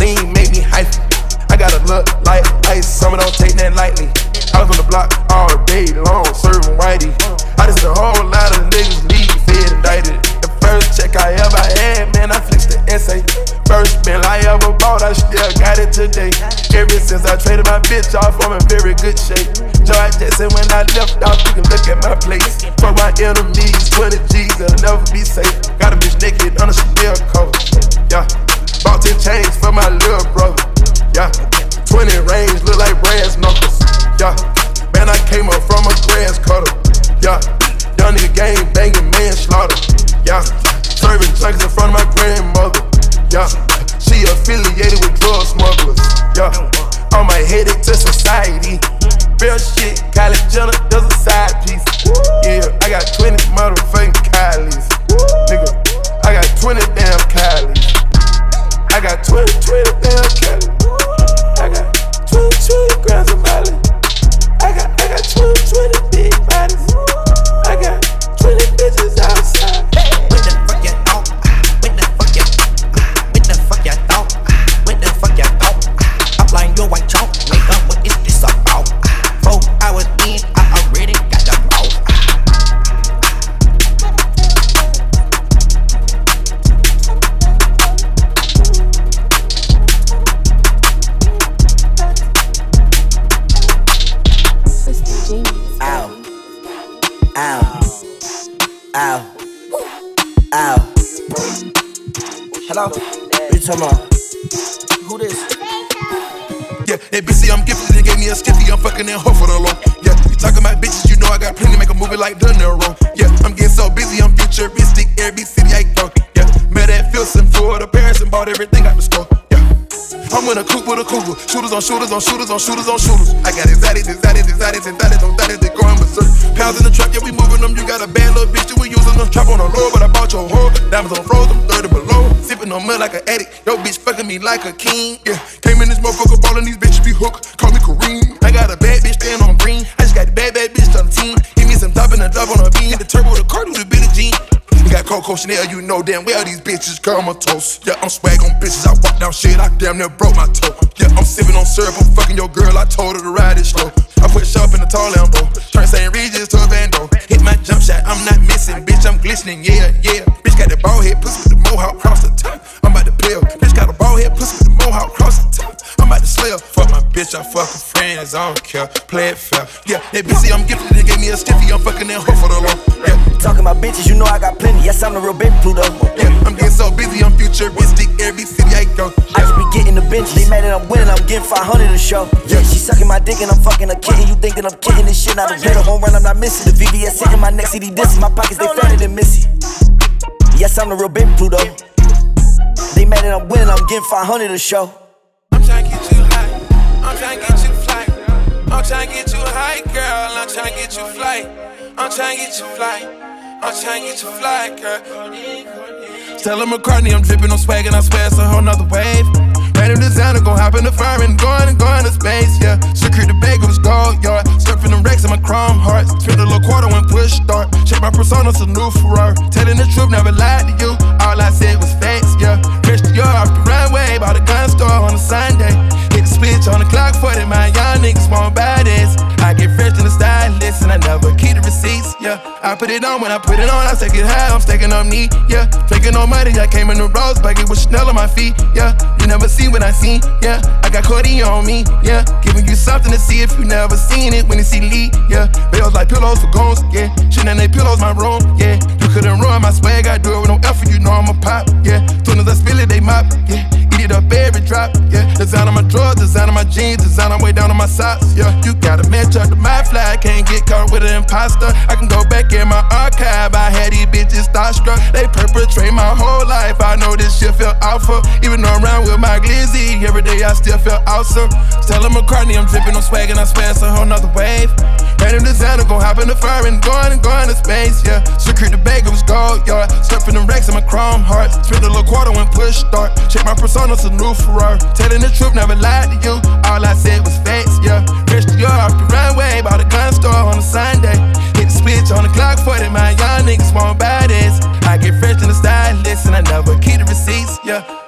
Speaker 1: Lean make me hyphen. I gotta look like ice, some don't take that lightly. I was on the block all day long, serving whitey. I just a whole lot of niggas leave fed indicted. The first check I ever had, man, I flexed the essay. First bill I ever bought, I still got it today. Ever since I traded my bitch off, I'm in very good shape. George Jetson, when I left off, you can look at my place. For my enemies, 20 G's, they'll never be safe. Got a bitch naked on a steel coat. Yeah. Bought 10 chains for my little brother. Yeah. 20 range, look like brass knuckles. Yeah. Man, I came up from a grass cutter. Yeah. Young nigga gang banging manslaughter. Yeah. Serving junkies in front of my grandmother. Yeah. She affiliated with drug smugglers. Yeah. On my headache to society. Real shit, Kylie Jenner does a side piece. Shooters on shooters. I got exotics, exotics, exotics, exotics, on exotics, they going berserk. Pounds in the truck, yeah, we moving them. You got a bad little bitch, you we using them. Trap on the low, but I bought your hoe. Diamonds on froze, I'm 30 below. Sipping on mud like an addict. Yo, bitch fucking me like a king. Yeah, came in this motherfucker ballin', these bitches be hooked. Call me Kareem. I got a bad bitch staying on green. I just got the bad, bad bitch on the team. Give me some top and a dub on a bean. The turbo, the car, do the bit of jean. You got Coco Chanel, you know damn well these bitches comatose. Yeah, I'm swag on bitches, I walk down shit, I damn near broke my toe. Yeah, I'm sipping on syrup, I'm care. Play it fair. Yeah, they busy, I'm gifted, they gave me a stiffy, I'm fucking that hoe for the low. Yeah.
Speaker 19: Talking about bitches, you know I got plenty. Yes, I'm the real baby Pluto.
Speaker 1: Yeah, I'm getting so busy, I'm futuristic. Every city I go.
Speaker 19: I just be getting the benches. They mad that I'm winning, I'm getting 500 a show. Yeah, she sucking my dick and I'm fucking a kitten. You thinking I'm kidding this shit? Not a a home run, I'm not missing. The VVS sitting my neck, CD dissing. My pockets, they fatter than Missy. Yes, I'm the real baby Pluto. They mad that I'm winning, I'm getting 500 a show.
Speaker 1: Trying to get you fly. I'm trying to get you fly, girl. Stella McCartney, I'm dripping on swag and I swear it's a whole nother wave. Random designer, gon' hop in the fire and going and going to space, yeah. Secure the bag, it was gold yard. Surfing them racks in my chrome hearts. Spent a little quarter when push start. Check my persona, a new Ferrari. Telling the truth, never lied to you. All I said was facts, yeah. To your off the runway, bought a gun store on a Sunday. Hit the switch on the clock for it, my young niggas want buy this. I get fresh to the stylist and I never the yeah. I put it on, when I put it on, I take it high, I'm stacking up knee, yeah. Drinking no money, I came in the rose bucket with Chanel on my feet, yeah. You never see what I seen, yeah. I got Cody on me, yeah. Giving you something to see if you never seen it when you see Lee, yeah. Bills like pillows for goons, yeah. Shit and they pillows my room, yeah. You couldn't ruin my swag, I do it with no effort, you know I'm a pop, yeah. Soon as I spill it, they mop, yeah. It up every drop, yeah. Design on my drawers, design on my jeans, design on way down on my socks, yeah. You got a match up to my fly, can't get caught with an imposter. I can go back in my archive, I had these bitches starstruck. They perpetrate my whole life, I know this shit feel awful. Even though I'm around with my glizzy, every day I still feel awesome. Tell McCartney, I'm dripping, I'm swagging, I swear it's a whole nother wave. Random designer, gon' hop in the fire and going and going to space, yeah. Secure the bag, it was gold, yeah. Surfing the racks in my chrome heart. Spent a little quarter when push start. Check my persona, a new Ferrari. Telling the truth, never lied to you. All I said was facts, yeah. Rich the yard off the runway, bought a gun store on a Sunday. Hit the switch on the clock for it, my young niggas won't buy this. I get fresh in the stylist and I never keep the receipts, yeah.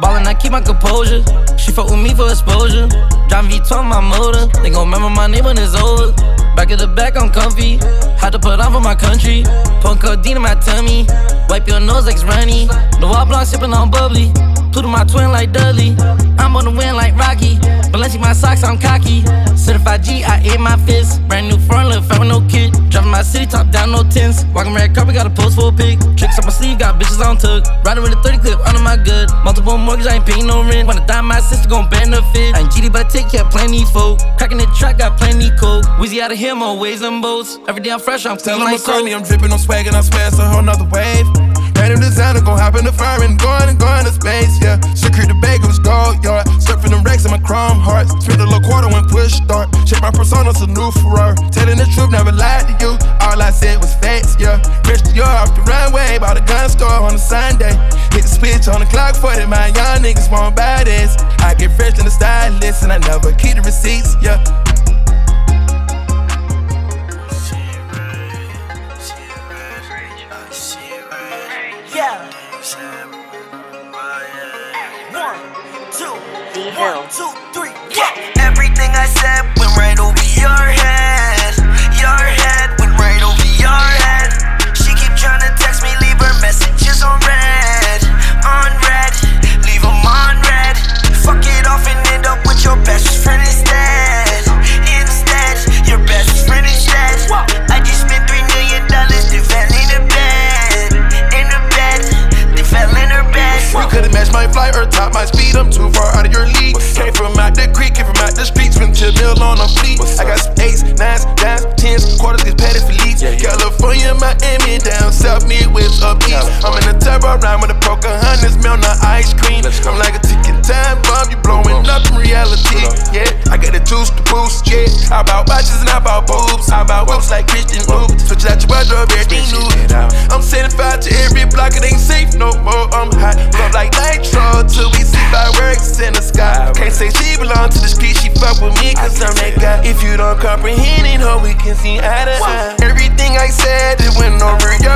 Speaker 20: Ballin', I keep my composure. She fuck with me for exposure. Driving V12 my motor. They gon' remember my name when it's over. Back of the back, I'm comfy. Had to put on for my country. Punk codeine in my tummy. Wipe your nose like it's runny. The wall block sippin' on bubbly. Pluto my twin like Dudley. I'm on the win like Rocky. Balenci my socks, I'm cocky. Certified G, I ate my fist. Brand new front, fat with no kid. Driving my city, top down, no tents. Walking red carpet, got a post for a pic. Tricks on my sleeve, got bitches on tuck. Riding with a 30 clip under my good. Multiple mortgage, I ain't paying no rent. Wanna die, my sister gon' benefit. I ain't GD, but I take care of plenty folk. Cracking the track, got plenty coke. Weezy out of here, more ways than boats. Every day I'm fresh, I'm
Speaker 1: him
Speaker 20: like
Speaker 1: I'm dripping, I'm swagging, I swear it's a whole nother wave. Random designer, gon' hop in the fire and going and going to space, yeah. Secure the bag, it was gold, yeah. Surfing the racks in my chrome hearts. Spent a little quarter when push start. Check my persona, a new Ferrari. Telling the truth, never lied to you. All I said was facts, yeah. Rich the yard off the runway, bought a gun store on a Sunday. Hit the switch on the clock for it, my young niggas won't buy this. I get fresh in the stylist and I never keep the receipts, yeah.
Speaker 19: Yeah. One, two, one, two, three, yeah. Everything I said went right over your head.
Speaker 1: Flight or top my speed. I'm too far out of your league. Came from out the creek, came from out the streets. Spent ten mil on a fleet. I got some eights, nines, dimes, tens, quarters, get padded for leads. California, Miami, down south, Midwest, up east. I'm in a turbo ride with a poker Pocahontas, milk, not ice cream. I'm like a ticking time bomb, you blowing up in reality. Yeah, I got the juice to boost. Yeah, I bought watches and I bought boobs. I bought whoops like Christian Loop. Switch out your wardrobe, everything new. I'm fire to every block, it ain't safe no more. I'm hot, love like nitro till we see fireworks in the sky. Can't say she belong to the street, she fuck with me cause I'm that guy. If you don't comprehend it, ho, we can see eye to eye. Everything I said, it went over your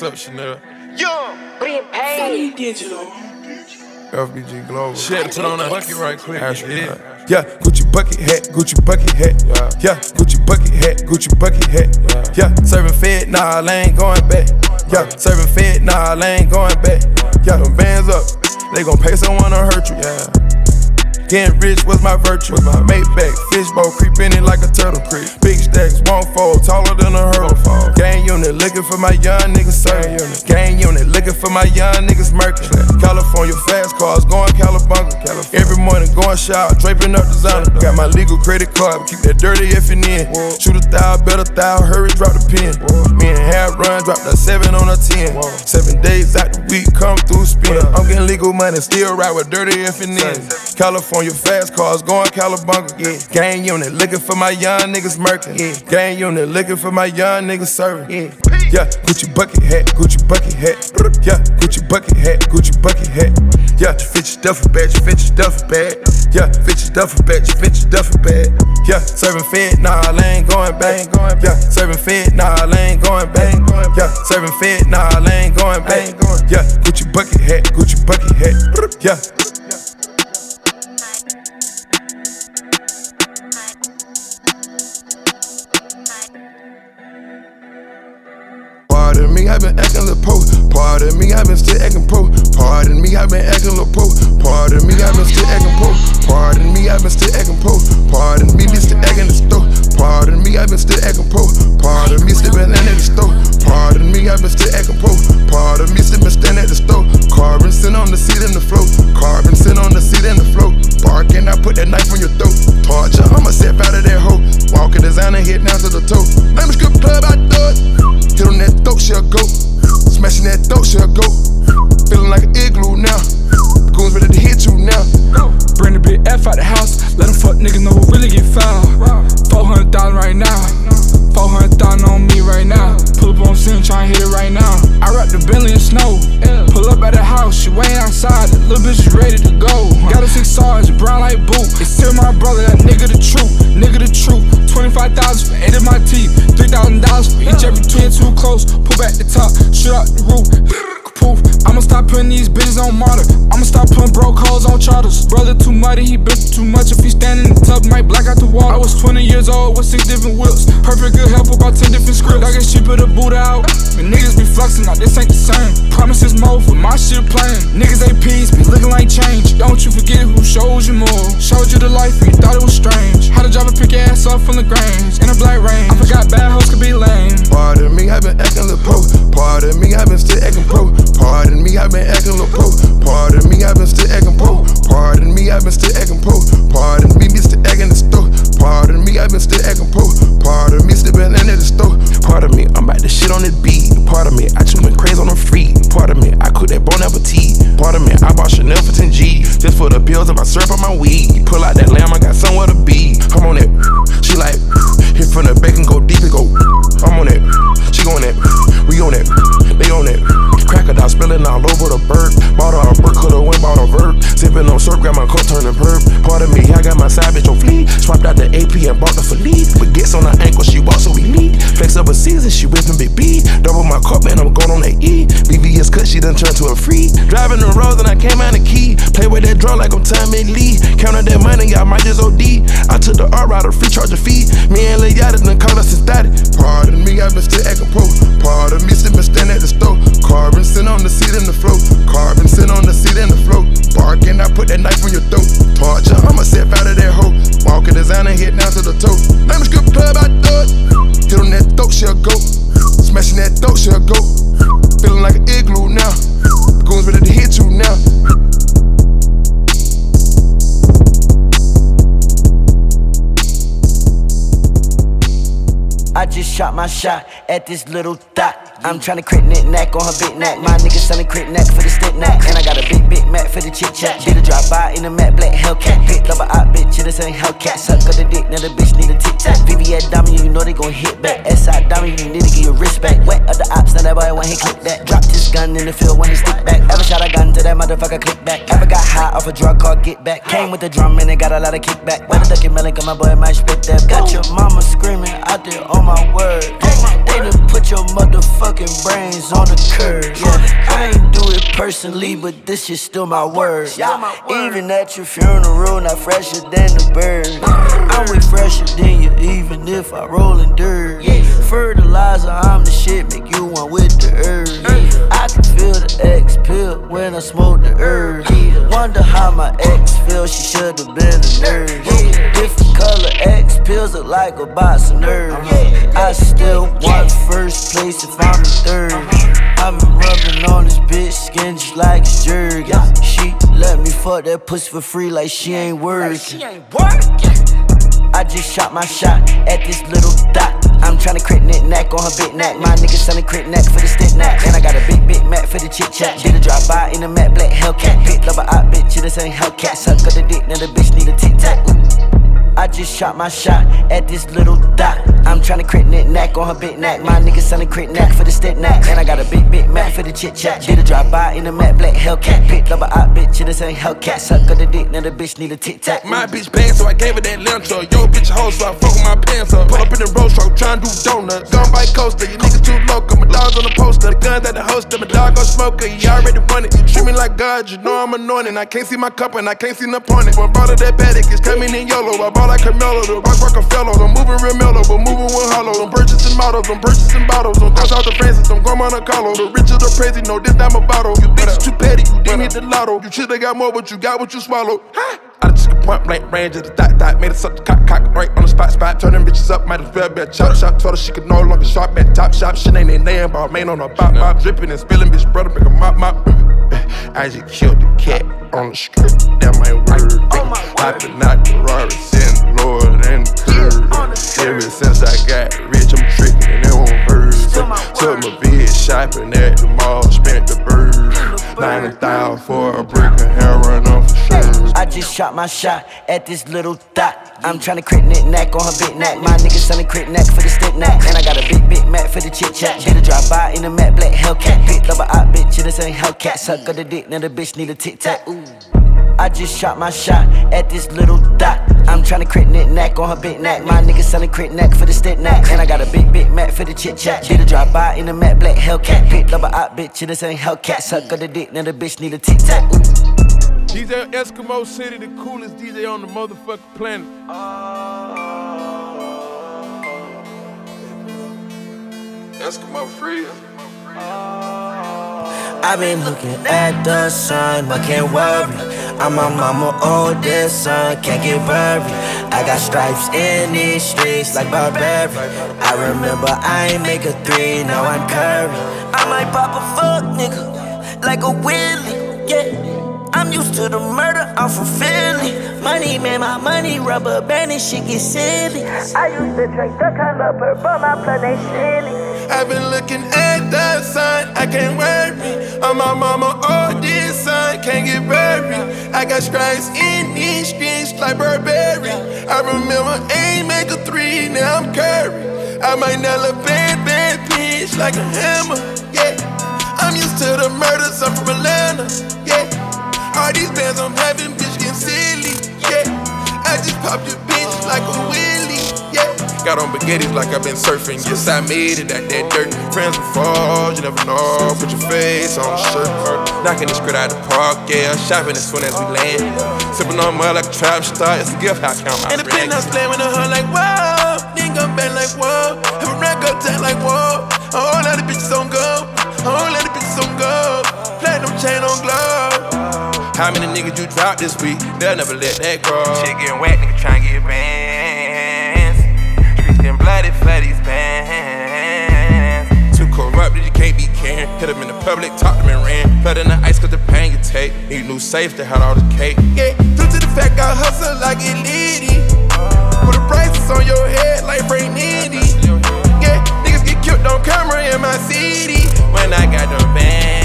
Speaker 1: What's up, Chanel?
Speaker 19: Yo,
Speaker 2: Prepaid. Digital.
Speaker 1: FBG Global. Shit, put on that bucket right quick. Yeah. yeah, Gucci bucket hat, Gucci bucket hat. Yeah, yeah Gucci bucket hat, Gucci bucket hat. Yeah, serving fed, nah, I ain't going back. Yeah, serving fed, nah, I ain't going back. Yeah, them bands up, they gon' pay someone to hurt you. Yeah.
Speaker 12: Getting rich was my virtue. Maybach, fishbowl, creeping in like a turtle. Creep. Big stacks, won't fold, taller than a hurdle. Gang unit, looking for my young niggas serving. Gang unit, looking for my young niggas murking. California fast cars, going Calabunga. Every morning going shower, draping up designer. Got my legal credit card, keep that dirty if in. Shoot a thou, better thou, hurry, drop the pin. Me and half run, drop that seven on a ten. Seven days out the week, come through spin. I'm getting legal money, still ride with dirty if in. California fast cars, going Calabunga. Yeah. Gang unit, looking for my young niggas murking. Yeah. Gang unit, looking for my young niggas serving. Yeah. Yeah, Gucci bucket hat, Gucci bucket hat. Yeah, Gucci bucket hat, Gucci bucket hat. Yeah, fit your duffel bag, fit your duffel bag. Yeah, fit your duffel bag, fit your duffel bag. Yeah, serving fed, nah, I ain't going back. Yeah, serving fed, nah, I ain't going back. Yeah, serving fed, nah, I ain't going back. Yeah, Gucci bucket hat, Gucci bucket hat. Yeah. Pardon me, I've been acting little po. Pardon me, I've been still acting pro. Pardon me, I've been acting little po. Pardon me, I've been still acting po. Pardon me, I've been still acting po. Pardon me, been still acting the store. Pardon me, I've been still acting po. Pardon me, still been at the store. Pardon me, I've been still acting po. Pardon me, still been standing at the store. Carbon sitting on the seat in the float. Carbon sitting on the seat in the float. Barking, I put that knife on your throat. Torture, I'ma step out of that hole. Walking designer, head down to the toe. Name a strip club, I it. Hit on that throat, she'll go. Smashing that throat, she'll go. Feeling like an igloo now. Goons ready to hit you now.
Speaker 21: Bring the big F out the house. Let them fuck niggas know who really get foul. 400,000 right now. 400,000 on me right now. Pull up on scene, tryna hit it right now. I wrap the Bentley in snow. Pull up at the house, she waiting outside. The little bitch is ready to go. Got a six sarge, brown like boot. It's still my brother, that nigga the truth. Nigga the truth. 25,000 for eight of my teeth. $3,000 for each every. Get too close, pull back the top, shoot out the roof. Poof. I'ma stop putting these bitches on martyr. I'ma stop putting broke hoes on charters. Brother too muddy, he been too much. If he stand in the tub, might black out the water. I was 20 years old with six different whips. Perfect good help about 10 different scripts. I get cheaper to boot out. And niggas be flexing, now this ain't the same. Promises more for my shit playing. Niggas ain't peace, be looking like change. Don't you forget who shows you more. Showed you the life and you thought it was strange. How to drive a pick ass off from the grange. In a black rain. I forgot bad hoes could be lame.
Speaker 12: Pardon me, I've been acting little pro. Pardon me, I've been still acting pro. Pardon me, I've been acting little pro. Pardon me, I've been still acting pro. Pardon me, I've been still acting pro. Pardon me, me still acting the store. Pardon me, I've been still acting pro. Pardon me, still been in the store. Pardon me, I'm about to shit on this beat. Pardon me, I just went crazy on the free. Pardon me, I cook that bon appetit. Pardon me, I bought Chanel for 10 G. Just for the pills and my syrup on my weed. Pull out that lamb, I got somewhere to be. I'm on that. She like, hit from the back and go deep and go. I'm on that. She on that. We on that. They on that. Crocodile spilling all over the bird. Bought her a bird, coulda went bought a vert. Sipping on syrup, got my cup turning perp. Pardon me, I got my bitch on fleek. Swapped out the AP and bought the Philippe. Baguettes on her ankle, she walks so elite. Flex up a season, she whipping big B. Double my cup, man, I'm going on that E. VVS cut, she done turned to a free. Driving the roads and I came out the key. Play with that drum like I'm Tommy Lee. Counted that money, I might just OD. I took the R rider, free charge a fee. Me and Lil Yachty done called us static. Pardon me, I've been still acting pro. Pardon me, still been standing at the store. Carbon sitting on the seat in the float. Carbon sitting on the seat in the float. Barking, I put that knife on your throat. Torture, I'ma step out of that hole. Walking designer, hit down to the toe. Name a strip club, I it. Hit on that throat, she'll go. Smashing that throat, she'll go. Feeling like an igloo now. Goons ready to hit you now.
Speaker 19: I just shot my shot at this little thot. I'm tryna crit knit knack on her big neck. My nigga selling crit neck for the stick neck. And I got a big, big Mac for the chit chat. Did a drop by in a matte black Hellcat. Big lover out bitch, yeah, this ain't Hellcat. Suck up the dick, now the bitch need a tic tac. VVS diamond, you know they gon' hit back. SI diamond, you need to get your wrist back. Wet of the ops, now that boy want hit click that. Dropped his gun in the field when he stick back. Ever shot a gun to that motherfucker, click back. Ever got high off a drug called Get Back. Came with the drum and it got a lot of kickback. Weather ducking melon, cause my boy might spit that. Got your mama screaming out there on my word. They done put your motherfucking brains on the curb. Yeah, I ain't do it personally, but this shit still my word. Yeah, even at your funeral, not fresher than the bird. I'm way fresher than you, even if I roll in dirt. Fertilizer, I'm the shit, make you one with the earth. I can feel the X pill when I smoke the herb. Wonder how my ex feels, she should've been a nurse. Different color X pills look like a box of nerves. I still want first place if I'm in third. I've been rubbing on this bitch skin just like it's jerky. She let me fuck that pussy for free like she ain't working. I just shot my shot at this little dot. I'm tryna crit knit neck on her big neck. My nigga selling crit neck for the stick neck. And I got a big, big mat for the chit chat. Did a drop by in a matte black Hellcat. Big love a out bitch, this ain't Hellcat. Suck up the dick, now the bitch need a tic tac. I just shot my shot at this little dot. I'm tryna crit knit neck on her big neck. My nigga selling crit neck for the stick neck. And I got a big, big mat for the chit chat. Did a drop by in a matte black Hellcat. Big love a out bitch, this ain't Hellcat. Suck up the dick, now the bitch need a tic tac.
Speaker 3: My bitch bad, so I gave her that lantern. Yo, bitch hoe, so I fuck with my pants up. Pull up in the road truck, tryna do donuts. Gun by coaster, you niggas too local. My dog's on the poster, the guns at the holster. My dog gon' smoker, he already won it. You treat me like God, you know I'm anointed. I can't see my cup and I can't see no point. Brought of that Patek, it's coming in yellow. I bought like Carmelo, the rock Rockefeller. I'm moving real mellow, but moving with hollow. I'm purchasing models, I'm purchasing bottles. I'm cross out the Francis, I'm going on a Carlo. The rich or the crazy, no, this time a bottle. You bitches too petty, you didn't hit the lotto. You should've got more, but you got what you swallowed. I just a point blank range at the dot dot, made it suck the cock cock right on the spot spot, Turning bitches up, might as well be a chop shop. Told her she could no longer shop at top shop, shit ain't in name, Balmain on her bop bop, dripping and spilling, bitch brother make a mop mop. I just killed the cat on the strip, that my word. Hopping out the Rari, send Lord and the curve. Ever since I got rich, I'm tricking and it won't hurt. Took my bitch shopping at the mall, spent the bird. 90,000 for a brick of heroin on for sure.
Speaker 19: I just shot my shot at this little dot. I'm tryna crit knit neck on her big neck. My nigga selling crit neck for the stick neck. And I got a big, big mat for the chit chat. Did a drive by in a matte black Hellcat. Big love a out bitch, this ain't Hellcat. Suck of the dick, now the bitch need a tic tac. Ooh. I just shot my shot at this little dot. I'm tryna crit knit neck on her big neck. My nigga selling crit neck for the stick neck. And I got a big, big mat for the chit chat. Did a drop by in a matte black Hellcat. Big love a out bitch, this ain't Hellcat. Suck of the dick, now the bitch need a tic tac. Ooh.
Speaker 3: DJ Eskimo City, the coolest DJ on the motherfucking planet. Eskimo free.
Speaker 19: I've been looking at the sun, but can't worry. I'm my mama oldest son, can't get buried. I got stripes in these streets like Burberry. I remember I ain't make a three, now I'm curry. I might pop a fuck nigga like a Willie, yeah. I'm used to the murder, I'm from Philly. Money made my money rubber band and shit get silly. I used to drink the color purple, my blood ain't silly.
Speaker 1: I've been looking at the sun, I can't worry. I'm my mama, oh, this son can't get buried. I got stripes in these streets like Burberry. I remember aim make a three, now I'm Curry. I might nail a bad, bad bitch like a hammer, yeah. I'm used to the murders, I'm from Atlanta, yeah. All these bands I'm having, bitch, getting silly, yeah. I just popped your bitch like a wheelie, yeah.
Speaker 3: Got on baguettes like I've been surfing. Yes, I made it out that dirt. Friends will fall, you never know. Put your face on the shirt. Knocking this grid out the park, yeah. Shopping as soon as we land. Sipping on mud like a trap star. It's a gift, I count my
Speaker 1: And the penthouse slamming on her like, whoa. Then come back like, whoa. Have a rack up tight like, whoa. A whole lot of bitches on go. A whole lot of bitches on go.
Speaker 3: How many niggas you drop this week? They'll never let that grow. Shit getting wet, nigga trying to get bands. Streets getting bloody for these bands. Too corrupted, you can't be caring. Hit them in the public, talk them and ran. Flood in the ice cause the pain you take. Need new safe to have all the cake.
Speaker 1: Yeah, due to the fact I hustle like it litty. Put the prices on your head like Frank Nitti. Yeah, niggas get killed on camera in my city.
Speaker 3: When I got them bands,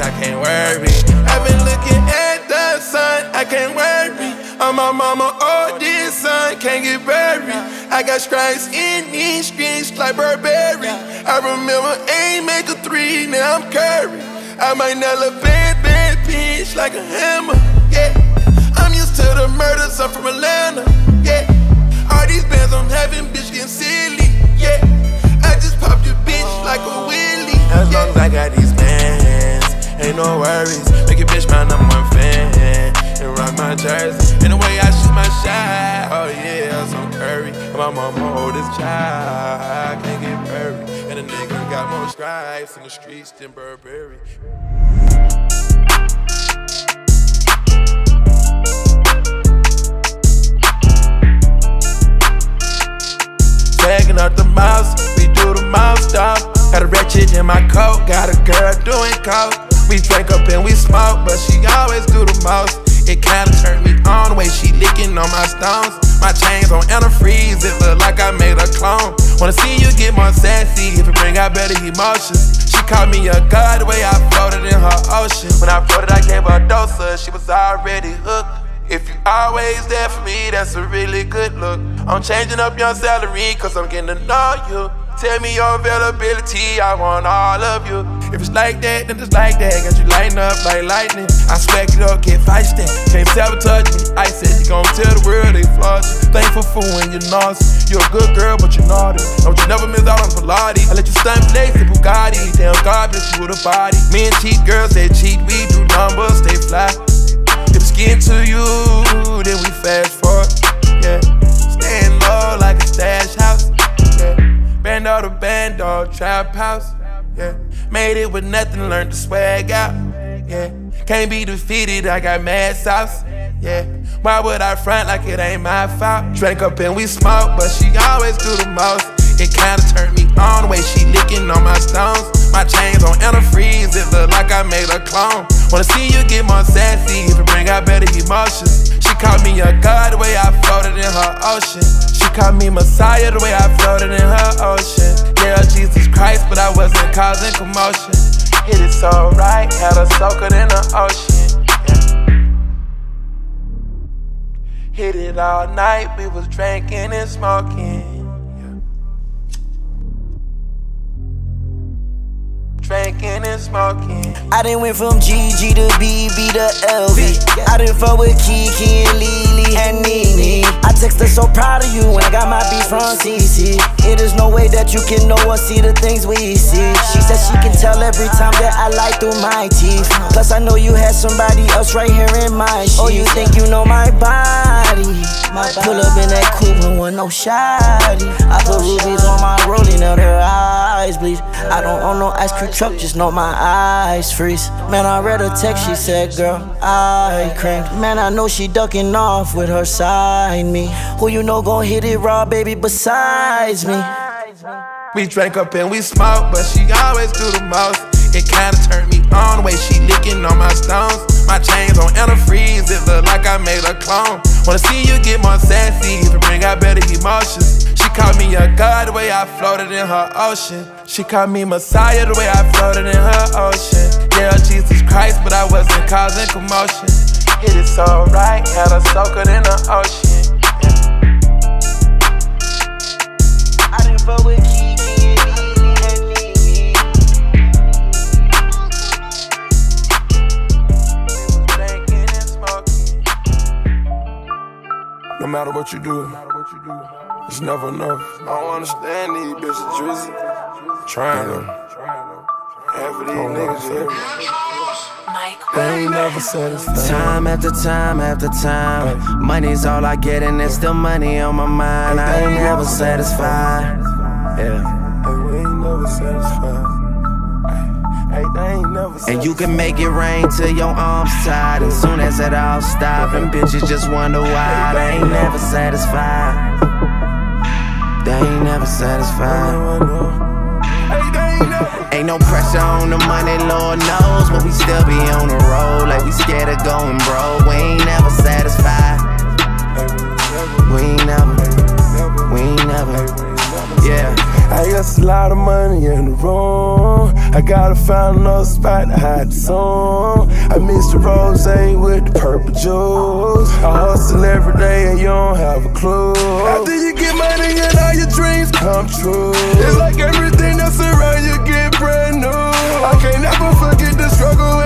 Speaker 3: I can't worry.
Speaker 1: I've been looking at the sun, I can't worry. I'm my mama, oh, this son can't get buried. I got stripes in these streets like Burberry. I remember aim make a three, now I'm Curry. I might nail a bad, bad bitch like a hammer, yeah. I'm used to the murders, I'm from Atlanta, yeah. All these bands I'm having, bitch, getting silly, yeah. I just popped your bitch like a wheelie.
Speaker 3: As long as I got these bands, ain't no worries. Make your bitch my number one fan. And rock my jersey. And the way I shoot my shot, oh yeah, I'm so curry. My mama this child, can't get buried. And a nigga got more stripes in the streets than Burberry.
Speaker 1: Bagging up the mouse, we do the mouth stop. Got a ratchet in my coat, got a girl doing coke. We drink up and we smoke, but she always do the most. It kinda turned me on the way she licking on my stones. My chains on antifreeze, it look like I made a clone. Wanna see you get more sassy if it bring out better emotions. She called me a god the way I floated in her ocean. When I floated, I gave her a dose of, she was already hooked. If you always there for me, that's a really good look. I'm changing up your salary, cause I'm getting to know you. Tell me your availability, I want all of you. If it's like that, then it's like that. Got you lighting up like lightning. I smack it up, get feisty. Can't sabotage me. I said you gon' tell the world they flaws you. Thankful for when you're nauseous. You're a good girl, but you're naughty. Don't you never miss out on Pilates. I let you stunt flex in Bugatti. Damn bless you with a body. And cheat girls say cheat, we do numbers, stay fly. If skin to you, then we fast forward. Yeah, staying low like a stash house. Band all band, dog, trap house. Yeah, made it with nothing, learned to swag out. Yeah, can't be defeated, I got mad sauce. Yeah, why would I front like it ain't my fault? Drank up and we smoke, but she always do the most. It kinda turned me on the way she licking on my stones. My chains on antifreeze, it look like I made a clone. Wanna see you get more sassy it bring out better emotions. She called me a god the way I floated in her ocean. Called me Messiah the way I floated in her ocean. Yeah, Jesus Christ, but I wasn't causing commotion. Hit it so right, had her soaking in the ocean. Yeah. Hit it all night, we was drinking and smoking. drinking and smoking.
Speaker 19: I done went from GG to BB to LV. I done fuck with Kiki and Lily and Nene. I text her so proud of you when I got my beat from CC. It is no way that you can know or see the things we see. She said she can tell every time that I lie through my teeth. Plus I know you had somebody else right here in my sheets. Oh, you think you know my body? My Pull up in that coupe with no shoddy. I put rubies on my rolling, now their eyes bleed. I don't own no ice cream truck, just know my eyes freeze. Man, I read a text, she said, girl, I cranked. Man, I know she ducking off with her side me. Who you know gon' hit it raw, baby, besides me?
Speaker 1: We drank up and we smoked, but she always do the most. It kinda turned me on the way she licking on my stones. My chains on antifreeze, it look like I made a clone. Wanna see you get more sassy, it bring out better emotions. She called me a god the way I floated in her ocean. She called me Messiah the way I floated in her ocean. Yeah, Jesus Christ, but I wasn't causing commotion. It so right, had her soaking in the ocean. Yeah.
Speaker 19: I didn't fuck with
Speaker 12: matter what you do, it's never enough. I don't understand these bitches, Drizzy. Trying them. Half of these niggas here.
Speaker 5: They ain't never satisfied.
Speaker 6: Time after time after time. Money's all I get, and there's still money on my mind. I ain't never satisfied. Yeah.
Speaker 12: Hey, we ain't never satisfied.
Speaker 6: And you can make it rain till your arms tired. And soon as it all stop, and bitches just wonder why they ain't never satisfied. They ain't never satisfied. Ain't no pressure on the money, Lord knows, but we still be on the road like we scared of going broke. We ain't never satisfied. We ain't never, we ain't never, yeah.
Speaker 13: I got a lot of money in the room. I gotta find another spot to hide the song. I miss the rose with the purple juice. I hustle every day and you don't have a clue. After you get money and all your dreams come true. It's like everything that's around you get brand new. I can't never forget the struggle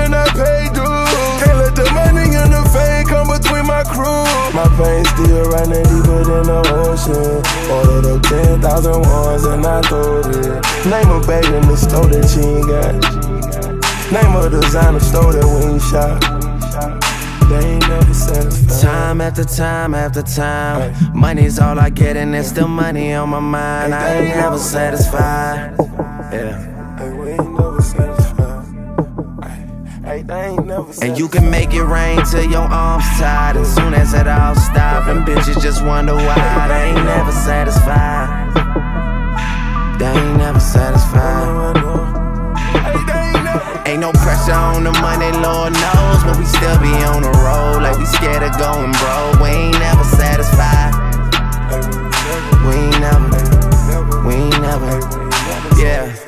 Speaker 13: between my. Pain still running deeper than the ocean. Ordered up 10,000 ones and I throw it. Name a bag in the store that she ain't got. Name a designer store that we ain't shot. They ain't never satisfied.
Speaker 6: Time after time after time. Money's all I get, and it's still money on my mind. I ain't never satisfied. Yeah. And you can make it rain till your arms tired. And soon as it all stops, them bitches just wonder why they ain't never satisfied. They ain't never satisfied. Ain't no pressure on the money, Lord knows, but we still be on the road like we scared of going broke. We ain't never satisfied. We ain't never, we ain't never, yeah.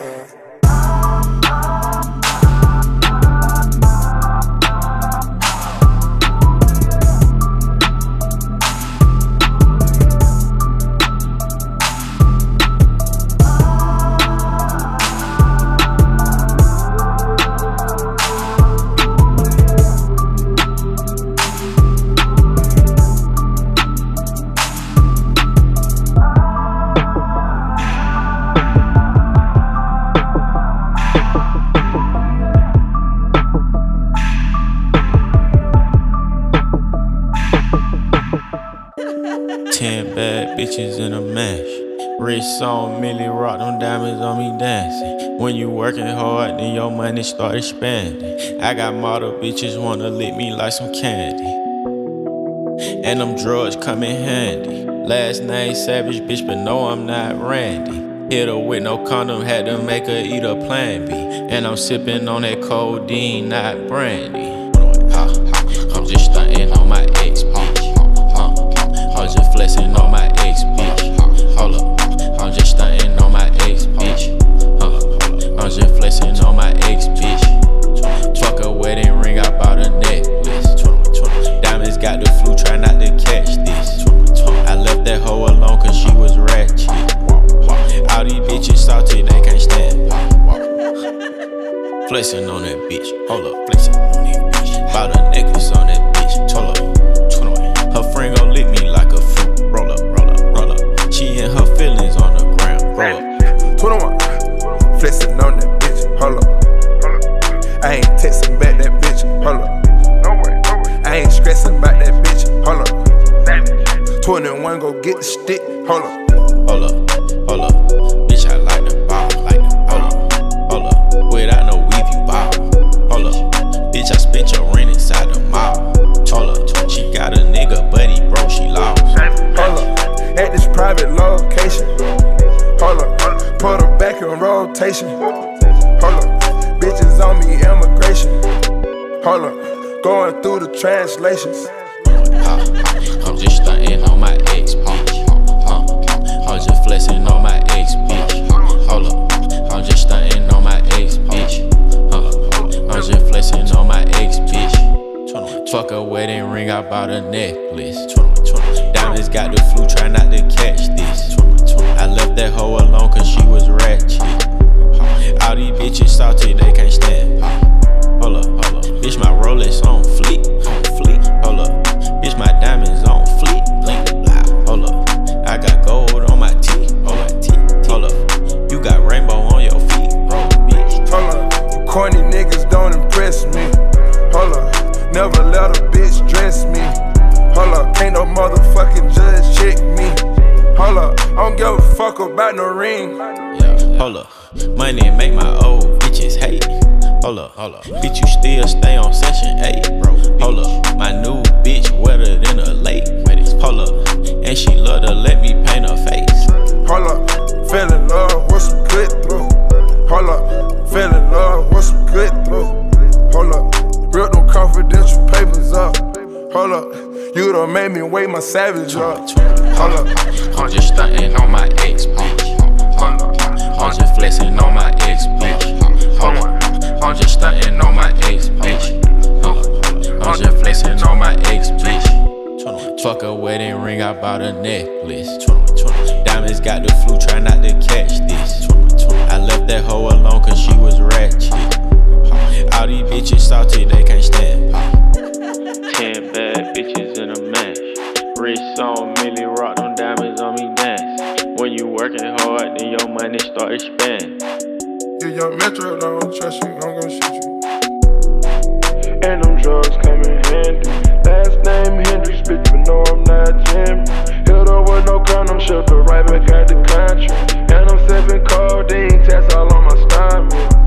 Speaker 22: Your money start expanding. I got model bitches wanna lick me like some candy. And them drugs come in handy. Last name Savage, bitch, but no, I'm not Randy. Hit her with no condom, had to make her eat a plan B. And I'm sipping on that codeine, not brandy.
Speaker 13: Never let a bitch dress me. Hold up. Ain't no motherfucking judge check me. Hold up. I don't give a fuck about no ring.
Speaker 22: Yeah, hold up. Money make my old bitches hate. Hold up, hold up. Bitch, you still stay on session 8, bro. Hold up. My new bitch wetter than a lake. Hold up. And she love to let me paint her face.
Speaker 13: Hold up. Fell in love with some good through. Hold up. Fell in love with some good through. Hold up. Real papers up. Hold up. You done made me weigh my savage up. Hold up.
Speaker 22: I'm just stunting on my ex bitch. Hold up. I'm just flexing on my ex bitch. Hold up. I'm just stunting on my ex bitch. I'm just flexing on my ex bitch. Fuck a wedding ring, I bought a necklace. Diamonds got the flu, try not to catch this. I left that hoe alone cause she was ratchet. All these bitches salty, they can't stand. Ten bad bitches in a mash. Wrist on Millie, rock them diamonds on me dance. When you working hard, then your money start expanding.
Speaker 13: You young Metro, don't trust you, I'm gonna shoot you.
Speaker 1: And them drugs come in handy. Last name Hendrix, bitch, but no, I'm not Jim. Hit her with no condom, shipped her right back out the country. And I'm sipping codeine, tests all on my stomach.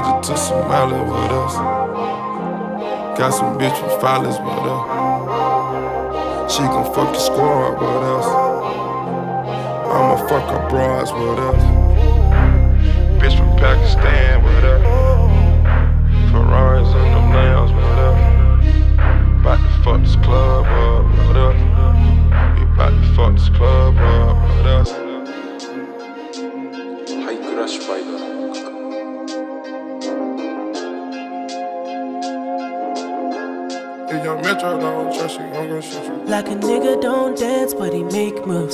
Speaker 12: hundred to Somalia with us. Got some bitch with Follies with her. She gon' fuck the squad with us. I'ma fuck her bras with us. Bitch from Pakistan with her. Ferraris in them lambs with her. Bout to fuck this club up with her. You bout to fuck this club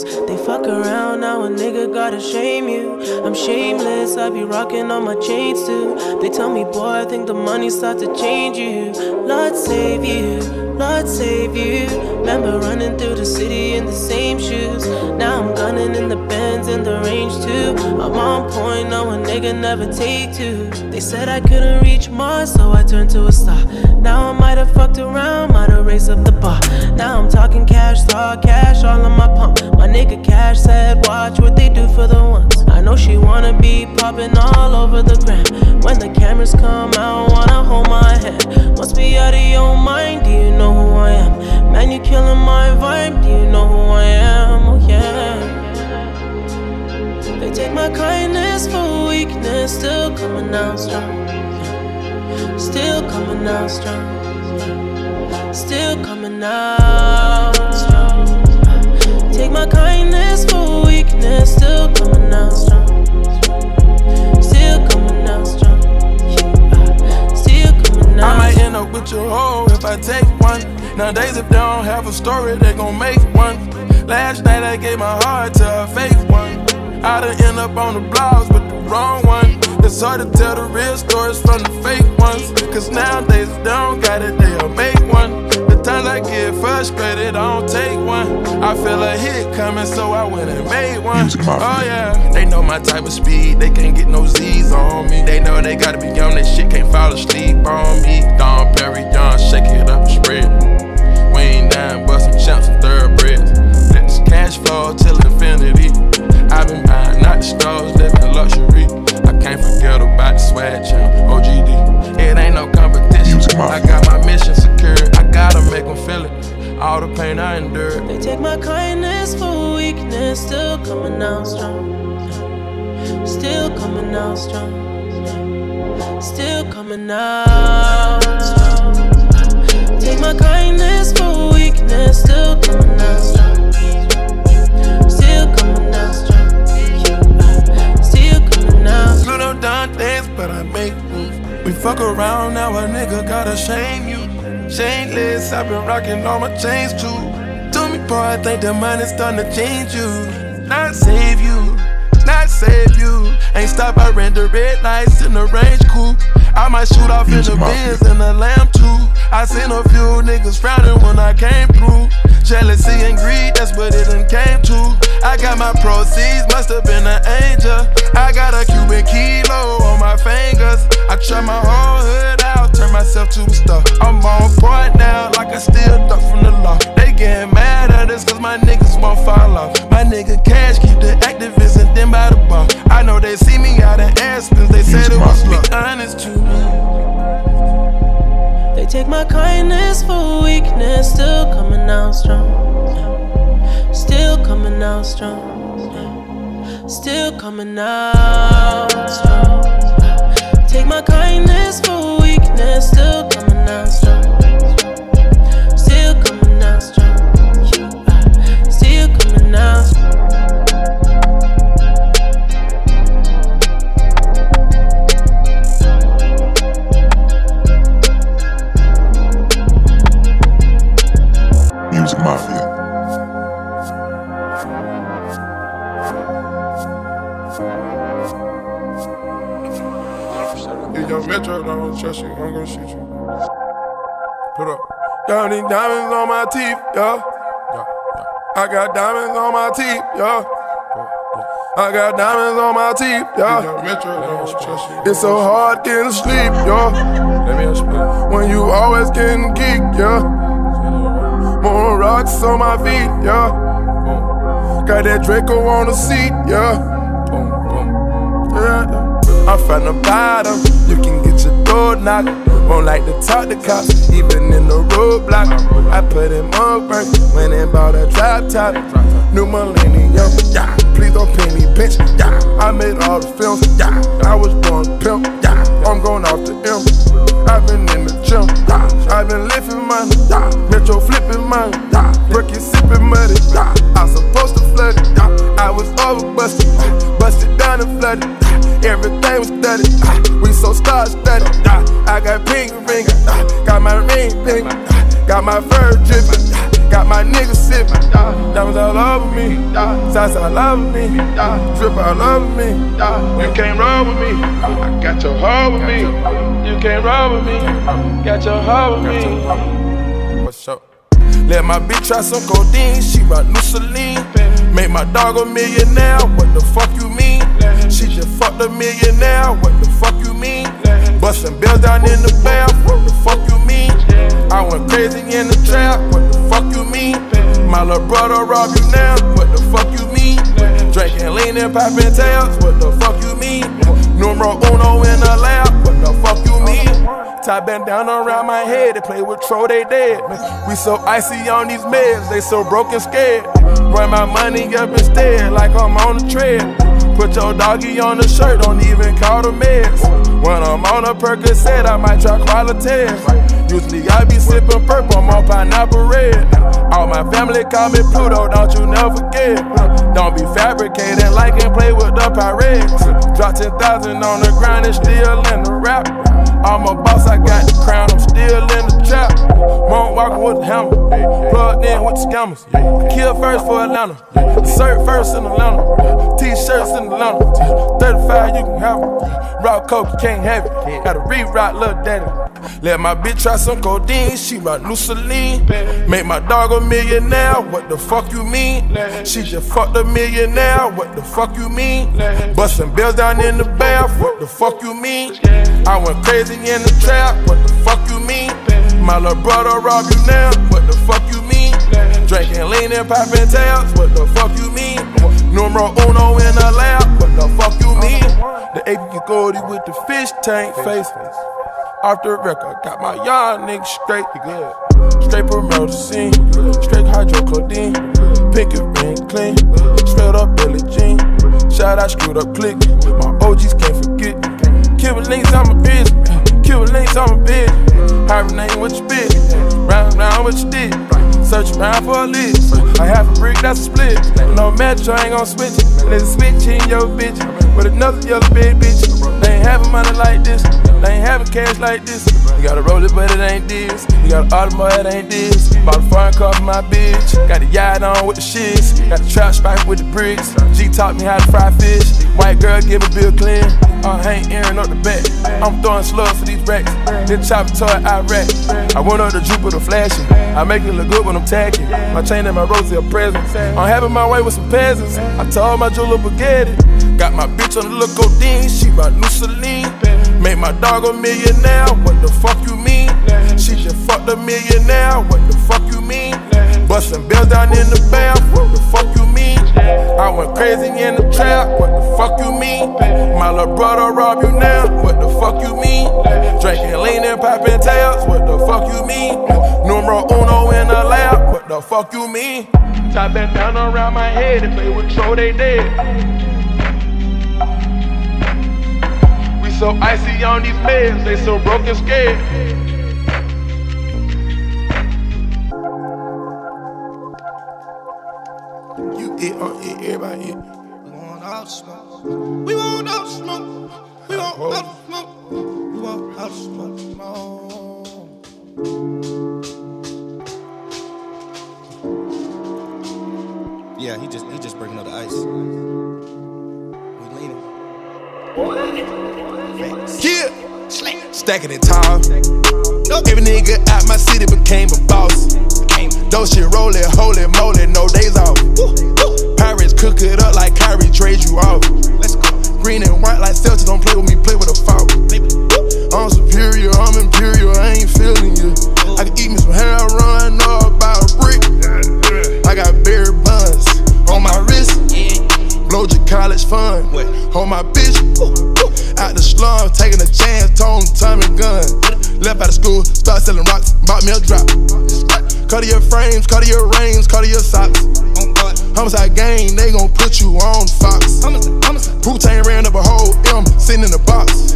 Speaker 23: They fuck around, now a nigga gotta shame you. I'm shameless, I be rocking on my chains too. They tell me, boy, I think the money start to change you. Lord save you, Lord save you. Remember running through the city in the same shoes. Now I'm gunning in the bends in the range too. I'm on point, no a nigga never take two. They said I couldn't reach Mars, so I turned to a star. Now I might have fucked around, might have raised up the bar. Now I'm talking cash, talk cash, all on my pump. My nigga Cash said, watch what they do for the ones. I know she wanna be popping all over the gram. When the cameras come out, wanna hold my hand. Must be out of your mind, do you know who I am? Man, you killing my vibe, do you know who I am? Oh yeah. They take my kindness for weakness, still coming out strong. Still coming out strong. Still coming out strong. Take my kindness for weakness, still coming out strong. Still coming out strong. Still coming out
Speaker 1: I might end up with your hoe if I take one. Nowadays, if they don't have a story, they gon' make one. Last night, I gave my heart to a fake one. I done end up on the blogs with the wrong one. It's hard to tell the real stories from the fake ones. Cause nowadays, they don't got it, they'll make one. The times I get frustrated, I don't take one. I feel a hit coming, so I went and made one. Oh yeah, they know my type of speed, they can't get no Z's on me. They know they gotta be on that shit, can't fall asleep on me. Dom Perignon, shake it up and spread. We ain't but some champs and thoroughbreds. Let this cash flow till infinity. I've been buying not the stores, living luxury. I can't forget about the swag champ, OGD. It ain't no competition. I got my mission secured. I gotta make them feel it. All the pain I endured.
Speaker 23: They take my kindness for weakness, still coming out strong. Still coming out strong. Still coming out strong. Take my kindness for weakness, still coming out strong.
Speaker 1: Little things, but I make moves. We fuck around, now a nigga gotta shame you. Shameless, I've been rocking all my chains too. Do me, boy, I think the money's starting to change you. Not save you, not save you. Ain't stop, I render red lights in the range coupe. I might shoot off in the Benz and the lamb too. I seen a few niggas frowning when I came through. Jealousy and greed, that's what it done came to. I got my proceeds, must have been an angel. I got a Cuban kilo on my fingers. I try my whole hood out, turn myself to a star. I'm on point now, like I still duck from the law. They getting mad at us cause my niggas won't fall off. My nigga cash keep the activists and then by the bar. I know they see me out in Aspens, they said it was luck. Be honest to me.
Speaker 23: They take my kindness for weakness, still coming out strong. Still coming out strong. Still coming out strong. Take my kindness for weakness, still coming out
Speaker 1: trust you, I'm gonna shoot you. Put up. Got these diamonds on my teeth, yeah. I got diamonds on my teeth, yeah. I got diamonds on my teeth, yeah. It's so hard getting sleep, yeah. When you always getting geek, yeah. More rocks on my feet, yeah. Got that Draco on the seat, yeah. Yeah. I'm from the bottom, you can get your door knocked. Won't like to talk to cops, even in the roadblock. I put in more work, went and bought a drop top. New millennium, yeah. Please don't pay me, bitch, yeah. I made all the films, yeah. I was born pimp, yeah. I'm going off the M. I've been in the gym, yeah. I've been lifting money, yeah. Metro flipping money, yeah. Rookie sipping muddy, yeah. I supposed to flood it, yeah. I was over busted, <laughs> busted down and flooded. Everything was studied. Ah, we so star studded. Ah, I got pink ring. Ah, got my ring pink. Got my fur drippin', got my niggas sippin'. Diamonds all over me, sights all over me, drip all over me. You can't roll with me, I got your hoe with me. You can't roll with me, got your hoe with me. What's up? Let my bitch try some codeine, she rock new Celine. Make my dog a millionaire, what the fuck you mean? She just fucked a millionaire, what the fuck you mean? Bustin' bills down in the bath, what the fuck you mean? I went crazy in the trap, what the fuck you mean? My little brother rob you now, what the fuck you mean? Drinking lean and popping tails, what the fuck you mean? Numero uno in the lab, what the fuck you mean? Tie down around my head, they play with Tro, they dead. We so icy on these meds, they so broken scared. Run my money up instead, like I'm on the tread. Put your doggy on the shirt, don't even call the meds. When I'm on a Percocet, I might try quality. Usually I be sipping purple, I'm on pineapple red. All my family call me Pluto, don't you never forget. Don't be fabricating like and play with the pirates. Drop 10,000 on the grind and still in the rap. I'm a boss, I got the crown, I'm still in the trap. Won't walking with the hammer, plugged in with the scammers. Kill first for Atlanta, serve first in Atlanta. T-shirts in Atlanta, 35 you can have it. Rock coke, you can't have it. Gotta re-rock, little daddy. Let my bitch try some codeine, she rock new Make my dog a millionaire, what the fuck you mean? She just fucked a millionaire, what the fuck you mean? Bustin' bills down in the bath, what the fuck you mean? I went crazy in the trap, what the fuck you mean? My little brother rob you now, what the fuck you mean? Drinking lean and popping tails, what the fuck you mean? Numero uno in the lab, what the fuck you mean? The AP Goldie with the fish tank face. Off the record, got my young nigga straight. good. Straight scene, straight hydrocodone, pinky ring clean, straight up Billie Jean. Shout out, screwed up click. My OGs can't forget. Kill links, I'm a bitch. Kill links, I'm a bitch. Name what you bitch. Round round what you did. Search around for a list. I have a brick that's a split. No match, I ain't gon' switch it. Let's switch in your bitch with another yellow big bitch. They having money like this. They ain't having cash like this. You gotta roll it, but it ain't this. You got an automobile, it ain't this. Bought a foreign car for my bitch. Got a yacht on with the shits. Got a trap spike with the bricks. G taught me how to fry fish. White girl give me bill clean. I ain't airing up the back. I'm throwing slugs for these racks. Then chop toy Iraq. I went up to Jupiter flashing. I make it look good when I'm tagging. My chain and my rose are presents. I'm having my way with some peasants. I told my jeweler Bugatti. Got my bitch on the look codeine. She rock new Celine. Make my dog a millionaire. What the fuck you mean? She just fucked a millionaire. What the fuck you mean? Bustin' bills down in the bath. What the fuck you mean? I went crazy in the trap. What the fuck you mean? My little brother rob you now. What the fuck you mean? Drinking lean and popping tails. What the fuck you mean? Numero uno in the lab. What the fuck you mean? Tie down around my head and play with Tro, they dead. So icy on these meds, they so broken scared. You eat on it, everybody eat.
Speaker 24: We want all smoke. We want all smoke. We want all smoke. We want all smoke. Yeah, he just he just breaking up the ice.
Speaker 1: Yeah, stacking it tall. Every nigga out my city became a boss. Those shit rollin', holy moly, no days off. Pirates cook it up like Kyrie trade you off. Green and white like Celtics, don't play with me, play with a fault. I'm superior, I'm imperial, I ain't feeling you. I can eat me some hair, run up about a brick. I got berry buns on my wrist. Blow your college fund on my bitch. Gun. Left out of school, start selling rocks, bought me a drop. Cut your frames, cut your rings, cut your socks. Homicide gang, they gon' put you on Fox. Wu-Tang ran up a whole M, sitting in the box.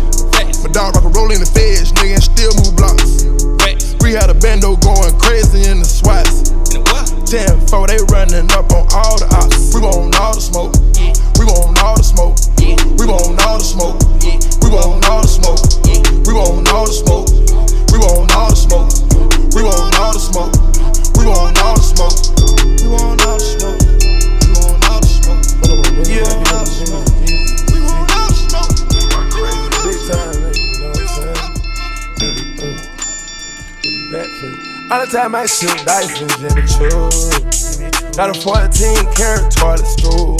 Speaker 1: My dog rock a roll in the feds, nigga, and still move blocks. We had a bando going crazy in the swats. Ten four, they running up on all the ops. We want all the smoke. We want all the smoke. We want all the smoke. We want all the smoke. We want all the smoke. We want all the smoke. We want all the smoke.
Speaker 25: We want all the smoke. We want all the smoke. Time I shoot dice and Jimmy Choo. Got a 14 karat toilet stool.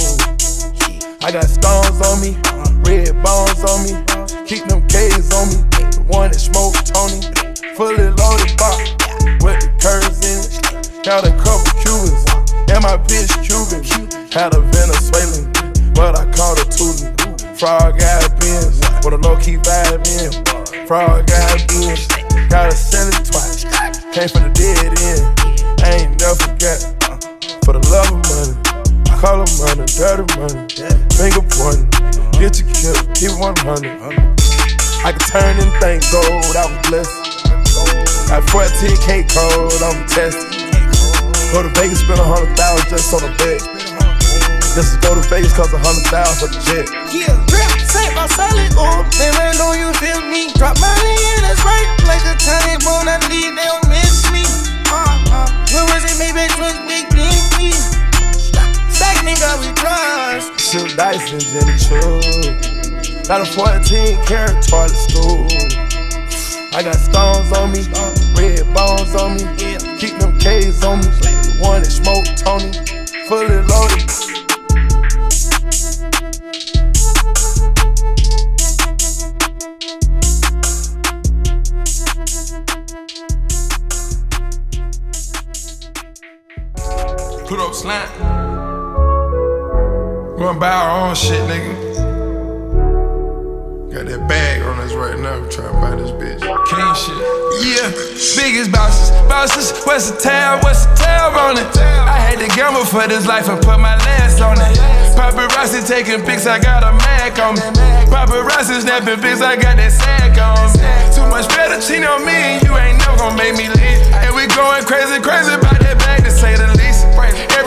Speaker 25: I got stones on me, red bones on me. Keep them K's on me. The one that smoked Tony. Fully loaded box with the curves in it. Got a couple Cubans and my bitch Cuban. Had a Venezuelan, but I called her Tootin'. Frog got bins, with a low key vibe in. Frog got bins, gotta send it twice. Came from the dead end, I ain't never forget. Uh, for the love of money, I call them money, dirty money, finger pointing, get you killed, keep 100. I can turn anything gold, I was blessed. Got 14K code, I'm tested. Go to Vegas, spend a hundred thousand just on a bet. Just to go to Vegas, cost a hundred thousand for the jet.
Speaker 24: Yeah, drip, save my solid gold. They land on you, feel me. Drop money in this right. Like a tiny bone, I leave, they don't miss me. Uh, uh. Where was it? Maybe it was big, big me. Stack nigga, we trust.
Speaker 25: Shoot dice and Jimmy Choo. Got a 14 karat toilet stool. I got stones on me, red bones on me. Keep them K's on me. The one that smoked Tony. Fully loaded.
Speaker 1: Put up slant. Gonna buy our own shit, nigga. Got that bag on us right now. Trying to buy this bitch. King shit. Yeah, biggest bosses. Bosses, what's the tab? What's the tab on it? I had to gamble for this life and put my last on it. Paparazzi taking pics, I got a Mac on me. Paparazzi snapping pics, I got that sack on me. Too much better cheat on me, you ain't never gonna make me leave. And we going crazy, crazy about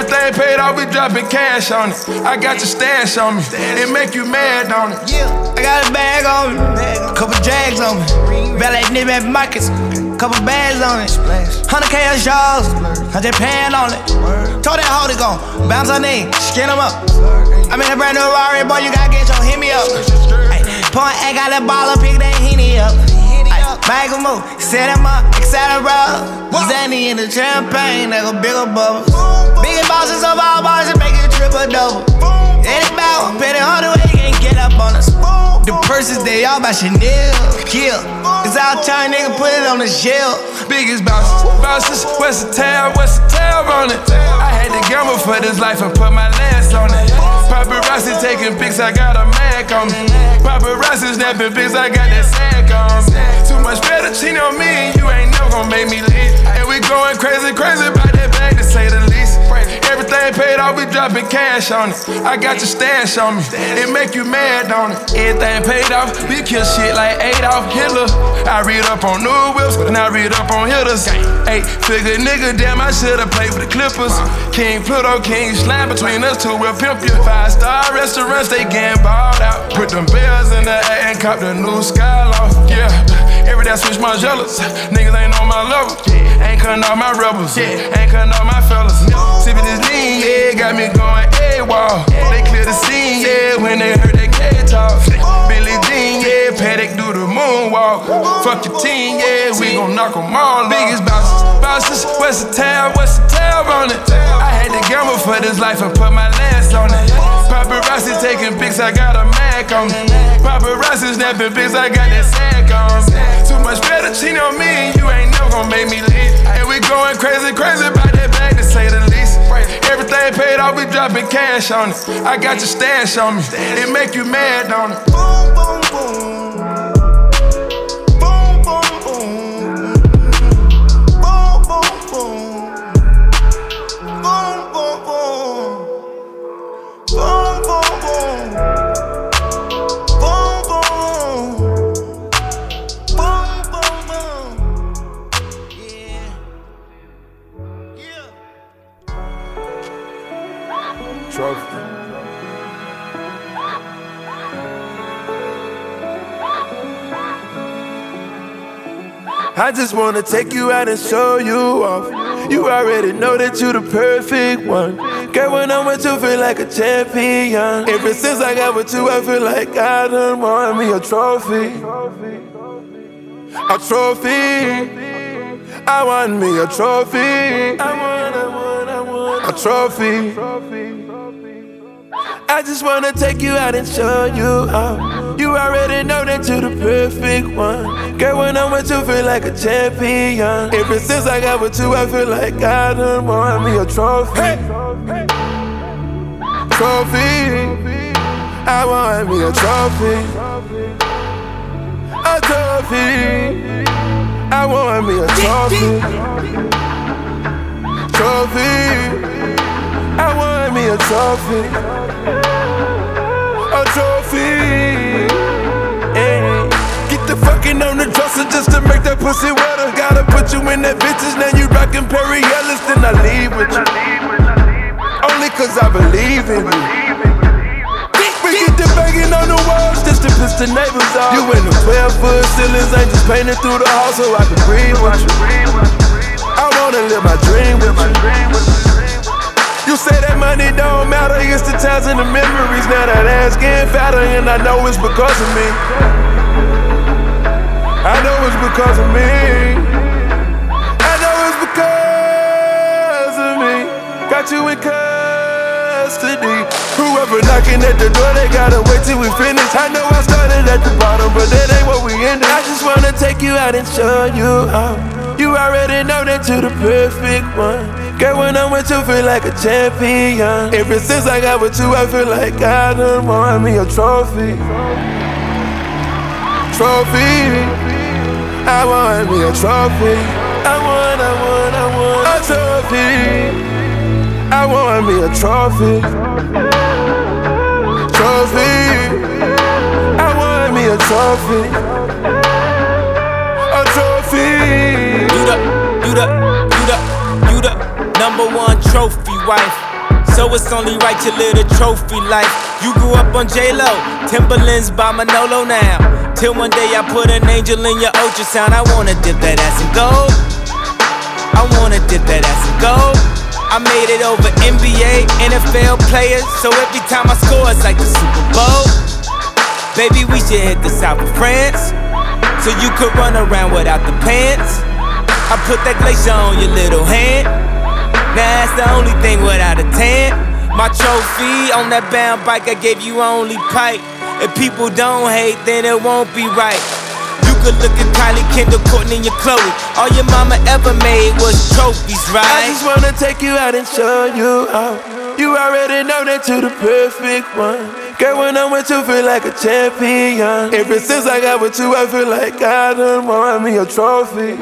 Speaker 1: Everything paid off, we dropping cash on it. I got your stash on me, it make you mad on it.
Speaker 24: Yeah, I got a bag on me, couple jags on me. Valet nib at Marcus, couple bags on it. 100k of shows, I just paying on it. Told that hoe to go, bounce on knee, skin them up. I'm in a brand new Rari, boy, you gotta get your hit me up. Ay, point A, got that baller, pick that henny up. Make a move, set him up, etc. Zanny in the champagne, like a bigger bubbles. Bigger bosses of all bars and make it triple double. Any bow, pay the hundred way, can't get up on us. The purses, they all by Chanel. Kill. It's our time, nigga, put it on the shelf.
Speaker 1: Biggest bosses, bosses, what's the tail, What's the tab on it? I had to gamble for this life and put my last on it. Paparazzi taking pics, I got a Mac on me. Paparazzi snapping pics, I got that sack on me. Too much better cheat on me, you ain't never gonna make me leave. And we going crazy, crazy about that bag to say. Everything paid off, we dropping cash on it. I got your stash on me, it make you mad on it. Everything paid off, we kill shit like Adolf Hitler. I read up on new whips, and I read up on hitters. Eight figure nigga, damn, I should've played for the Clippers. King Pluto, King Slam, between us two, we'll pimp you. Five star restaurants, they getting balled out. Put them bells in the air and cop the new Skyloft. Yeah. Every day I switch my jealous. Niggas ain't on my level. Ain't cutting all my rebels. Ain't cutting all my fellas. Sipping this lean, yeah, got me going AWOL. They clear the scene, yeah, when they heard that K. Billy Dean, yeah, Patek do the moonwalk. Fuck your team, yeah, we gon' knock knock 'em all. Biggest bosses, bosses, what's the tab? What's the tab on it? I had to gamble for this life and put my last on it. Paparazzi taking pics, I got a Mac on me. Paparazzi snapping pics, I got that sack on me. Too much better cheat on me, you ain't never gonna make me leave. And we going crazy, crazy about Everything paid off, we dropping cash on it. I got your stash on me, it make you mad on it.
Speaker 24: Boom, boom. Boom,
Speaker 25: I just wanna take you out and show you off. You already know that you the perfect one. Girl, when I'm with you, feel like a champion. Ever since I got with you, I feel like I done won me a trophy. A trophy.
Speaker 1: I want me a trophy. I want, I want, I want a trophy. I just wanna take you out and show you out. You already know that you're the perfect one. Girl, when I'm with you, feel like a champion. Ever since I got with you, I feel like I done won me a trophy. Hey. Trophy. I want me a trophy. A trophy. I want me a trophy. Trophy. I want me a trophy a trophy. Get the fucking on the dresser just to make that pussy wetter. Gotta put you in that bitches, now you rockin' Perry Ellis, then I leave with you. Only cause I believe in you. We get the banging on the walls just to piss the neighbors off. You in the 12 foot ceilings, ain't just painted through the house so I can breathe with you. I wanna live my dream with you. You say that money don't matter, it's the times and the memories. Now that ass getting fatter, and I know it's because of me. I know it's because of me. I know it's because of me. Got you in custody. Whoever knocking at the door, they gotta wait till we finish. I know I started at the bottom, but that ain't what we ended. I just wanna take you out and show you out. You already know that you're the perfect one. Girl, when I'm with you, feel like a champion. Ever since I got with you, I feel like I done won me a trophy. Trophy. I want me a trophy. I want, I want, I want a trophy. I want me a trophy. Trophy. I want me a trophy. A trophy.
Speaker 6: Do the, do the, number one trophy wife. So it's only right you live a trophy life. You grew up on J-Lo, Timberlands by Manolo now. Till one day I put an angel in your ultrasound. I wanna dip that ass in gold. I wanna dip that ass in gold. I made it over NBA, NFL players. So every time I score, it's like the Super Bowl. Baby, we should hit the south of France. So you could run around without the pants. I put that glacier on your little hand. Now that's the only thing without a tan. My trophy on that bound bike, I gave you only pipe. If people don't hate, then it won't be right. You could look at Kylie, Kendall, Kourtney, and Khloé. All your mama ever made was trophies, right?
Speaker 1: I just wanna take you out and show you out. You already know that you're the perfect one. Girl, when I'm with you, feel like a champion. Ever since I got with you, I feel like I done won me a trophy.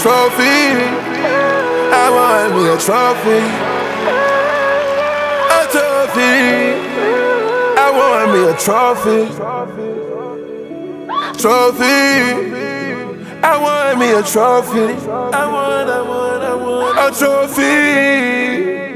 Speaker 1: Trophy. I want me a trophy. A trophy. I want me a trophy. Trophy. I want me a trophy. I want, I want, I want a trophy.